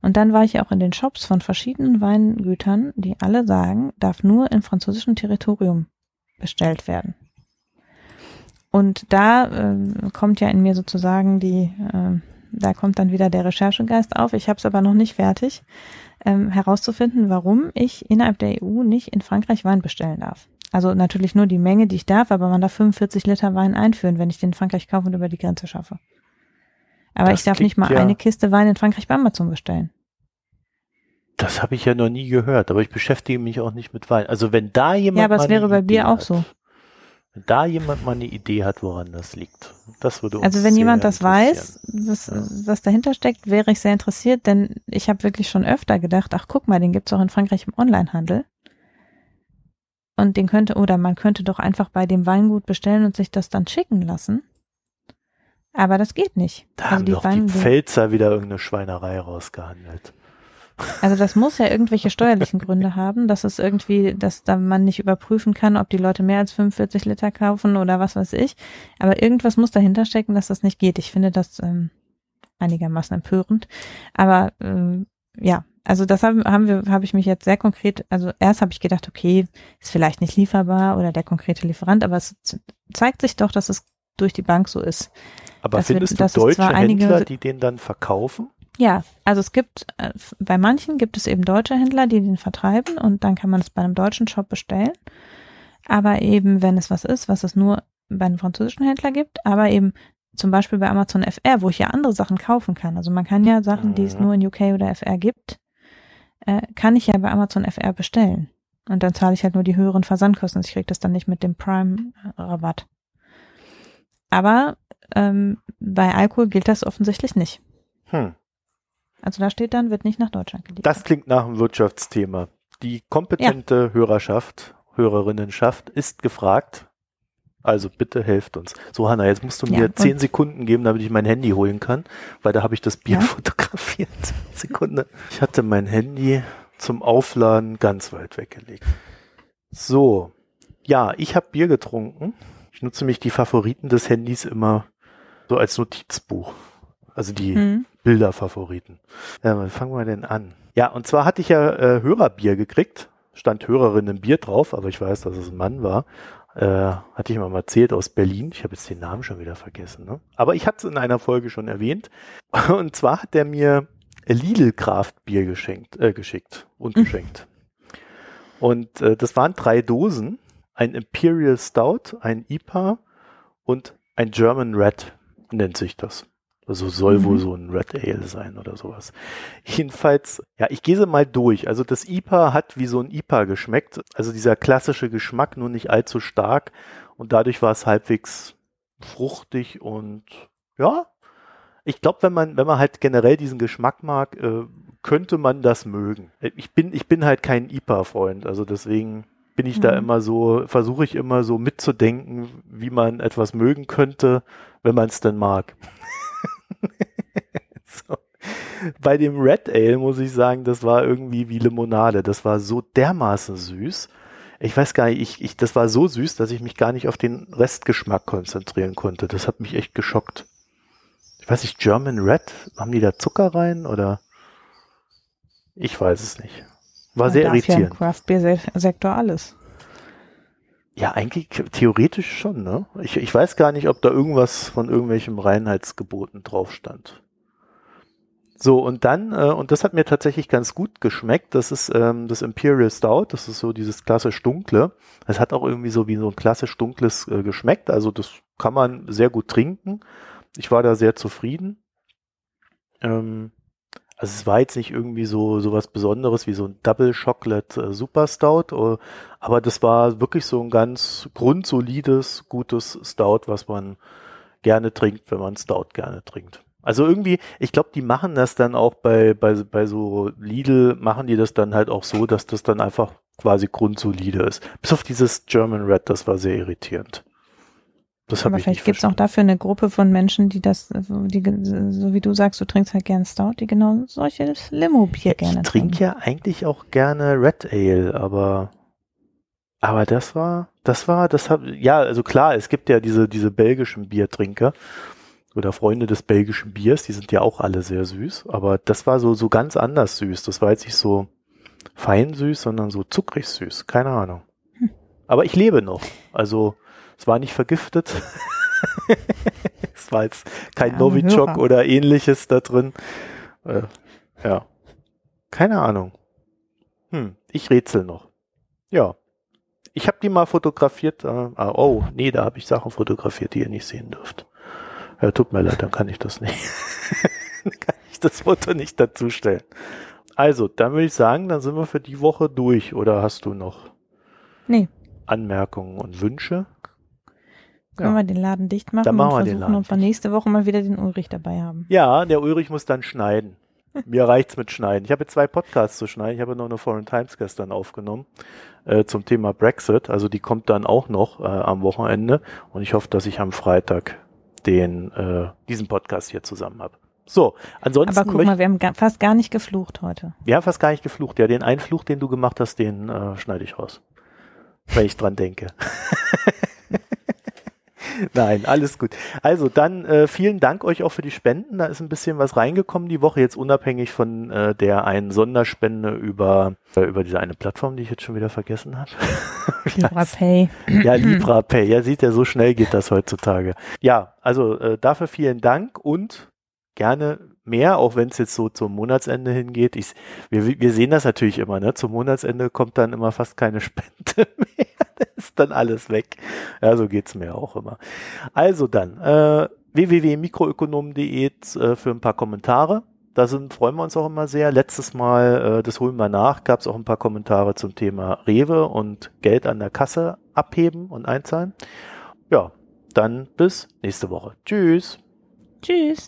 Und dann war ich auch in den Shops von verschiedenen Weingütern, die alle sagen, darf nur im französischen Territorium bestellt werden. Und da äh, kommt ja in mir sozusagen die, äh, da kommt dann wieder der Recherchegeist auf. Ich habe es aber noch nicht fertig, ähm, herauszufinden, warum ich innerhalb der EU nicht in Frankreich Wein bestellen darf. Also natürlich nur die Menge, die ich darf, aber man darf 45 Liter Wein einführen, wenn ich den in Frankreich kaufe und über die Grenze schaffe. Aber das ich darf nicht mal ja, eine Kiste Wein in Frankreich bei Amazon bestellen. Das habe ich ja noch nie gehört, aber ich beschäftige mich auch nicht mit Wein. Also wenn da jemand. Ja, aber es wäre bei dir auch so. Wenn da jemand mal eine Idee hat, woran das liegt, das würde uns Also wenn jemand das weiß, was, ja. was dahinter steckt, wäre ich sehr interessiert, denn ich habe wirklich schon öfter gedacht, ach guck mal, den gibt's auch in Frankreich im Onlinehandel. Und den könnte, oder man könnte doch einfach bei dem Weingut bestellen und sich das dann schicken lassen. Aber das geht nicht. Da also haben die doch die Pfälzer wieder irgendeine Schweinerei rausgehandelt. Also das muss ja irgendwelche steuerlichen Gründe haben, dass es irgendwie, dass da man nicht überprüfen kann, ob die Leute mehr als 45 Liter kaufen oder was weiß ich. Aber irgendwas muss dahinter stecken, dass das nicht geht. Ich finde das ähm, einigermaßen empörend. Aber ähm, ja, also das haben, haben wir, habe ich mich jetzt sehr konkret, also erst habe ich gedacht, okay, ist vielleicht nicht lieferbar oder der konkrete Lieferant, aber es zeigt sich doch, dass es durch die Bank so ist. Aber findest wir, du deutsche Händler, einige, die den dann verkaufen? Ja, also es gibt, äh, bei manchen gibt es eben deutsche Händler, die den vertreiben und dann kann man es bei einem deutschen Shop bestellen. Aber eben, wenn es was ist, was es nur bei einem französischen Händler gibt, aber eben zum Beispiel bei Amazon FR, wo ich ja andere Sachen kaufen kann. Also man kann ja Sachen, die es nur in UK oder FR gibt, äh, kann ich ja bei Amazon FR bestellen. Und dann zahle ich halt nur die höheren Versandkosten. Ich kriege das dann nicht mit dem Prime-Rabatt. Aber ähm, bei Alkohol gilt das offensichtlich nicht. Hm. Also da steht dann, wird nicht nach Deutschland geliefert. Das klingt nach einem Wirtschaftsthema. Die kompetente ja. Hörerschaft, Hörerinnenschaft ist gefragt. Also bitte helft uns. So, Hanna, jetzt musst du mir ja, zehn Sekunden geben, damit ich mein Handy holen kann, weil da habe ich das Bier ja? fotografiert. (laughs) Sekunde. Ich hatte mein Handy zum Aufladen ganz weit weggelegt. So. Ja, ich habe Bier getrunken. Ich nutze mich die Favoriten des Handys immer so als Notizbuch. Also die hm. Bilderfavoriten. Wann fangen wir denn an? Ja, und zwar hatte ich ja äh, Hörerbier gekriegt. Stand Hörerinnen Bier drauf, aber ich weiß, dass es ein Mann war. Äh, hatte ich mal erzählt aus Berlin. Ich habe jetzt den Namen schon wieder vergessen. Ne? Aber ich hatte es in einer Folge schon erwähnt. (laughs) Und zwar hat er mir Lidl Kraft Bier geschenkt, äh, geschickt und mhm. geschenkt. Und äh, das waren drei Dosen. Ein Imperial Stout, ein IPA und ein German Red nennt sich das. Also soll mhm. wohl so ein Red Ale sein oder sowas. Jedenfalls, ja, ich gehe sie mal durch. Also das IPA hat wie so ein IPA geschmeckt. Also dieser klassische Geschmack, nur nicht allzu stark. Und dadurch war es halbwegs fruchtig und ja, ich glaube, wenn man, wenn man halt generell diesen Geschmack mag, äh, könnte man das mögen. Ich bin, ich bin halt kein IPA-Freund, also deswegen bin ich da Mhm. immer so, versuche ich immer so mitzudenken, wie man etwas mögen könnte, wenn man es denn mag. (laughs) so. Bei dem Red Ale muss ich sagen, das war irgendwie wie Limonade. Das war so dermaßen süß. Ich weiß gar nicht, ich, ich, das war so süß, dass ich mich gar nicht auf den Restgeschmack konzentrieren konnte. Das hat mich echt geschockt. Ich weiß nicht, German Red, haben die da Zucker rein oder? Ich weiß es nicht. War Man sehr darf Ja irritierend. im Craft Beer Sektor alles. Ja, eigentlich theoretisch schon, ne? Ich, ich weiß gar nicht, ob da irgendwas von irgendwelchem Reinheitsgeboten drauf stand. So, und dann, äh, und das hat mir tatsächlich ganz gut geschmeckt, das ist ähm, das Imperial Stout, das ist so dieses klassisch dunkle. Es hat auch irgendwie so wie so ein klassisch dunkles äh, geschmeckt, also das kann man sehr gut trinken. Ich war da sehr zufrieden. Ähm, also es war jetzt nicht irgendwie so so was Besonderes wie so ein Double Chocolate äh, Super Stout, äh, aber das war wirklich so ein ganz grundsolides, gutes Stout, was man gerne trinkt, wenn man Stout gerne trinkt. Also irgendwie, ich glaube, die machen das dann auch bei, bei, bei so Lidl, machen die das dann halt auch so, dass das dann einfach quasi grundsolide ist. Bis auf dieses German Red, das war sehr irritierend. Das habe ich vielleicht nicht gibt's auch dafür eine Gruppe von Menschen, die das, also die, so wie du sagst, du trinkst halt gern Stout, die genau solches Limo-Bier gerne Ich trinke trinken. ja eigentlich auch gerne Red Ale, aber aber das war, das war, das hab, ja, also klar, es gibt ja diese diese belgischen Biertrinker oder Freunde des belgischen Biers, die sind ja auch alle sehr süß, aber das war so so ganz anders süß. Das war jetzt nicht so fein süß, sondern so zuckrig süß, keine Ahnung. Hm. Aber ich lebe noch, also es war nicht vergiftet. (laughs) es war jetzt kein arme Novichok Hörer. oder ähnliches da drin. Äh, ja. Keine Ahnung. Hm, ich rätsel noch. Ja. Ich habe die mal fotografiert. Äh, ah, oh, nee, da habe ich Sachen fotografiert, die ihr nicht sehen dürft. Ja, tut mir leid, dann kann ich das nicht. (laughs) dann kann ich das Foto nicht dazustellen. Also, dann würde ich sagen, dann sind wir für die Woche durch. Oder hast du noch Nee, Anmerkungen und Wünsche? Können Ja. wir den Laden dicht machen Dann machen wir und den versuchen, Laden ob wir nächste Woche mal wieder den Ulrich dabei haben. Ja, der Ulrich muss dann schneiden. (laughs) Mir reicht's mit Schneiden. Ich habe jetzt zwei Podcasts zu schneiden. Ich habe noch eine Foreign Times gestern aufgenommen äh, zum Thema Brexit. Also die kommt dann auch noch äh, am Wochenende. Und ich hoffe, dass ich am Freitag den äh, diesen Podcast hier zusammen habe. So, ansonsten Aber guck mal, wir haben ga fast gar nicht geflucht heute. wir haben fast gar nicht geflucht. Ja, den einen Fluch, den du gemacht hast, den äh, schneide ich raus. Wenn ich dran denke. (laughs) Nein, alles gut. Also dann äh, vielen Dank euch auch für die Spenden. Da ist ein bisschen was reingekommen die Woche, jetzt unabhängig von äh, der einen Sonderspende über, äh, über diese eine Plattform, die ich jetzt schon wieder vergessen habe. (laughs) LibraPay. Ja, LibraPay. Ja, sieht ja, so schnell geht das heutzutage. Ja, also äh, dafür vielen Dank und gerne mehr, auch wenn es jetzt so zum Monatsende hingeht. Ich, wir, wir sehen das natürlich immer, ne? Zum Monatsende kommt dann immer fast keine (laughs) Spende mehr. Das ist dann alles weg. Ja, so geht's mir auch immer. Also dann, äh, www.mikroökonomen.de äh, für ein paar Kommentare. Da sind, freuen wir uns auch immer sehr. Letztes Mal, äh, das holen wir nach, gab es auch ein paar Kommentare zum Thema Rewe und Geld an der Kasse abheben und einzahlen. Ja, dann bis nächste Woche. Tschüss. Tschüss.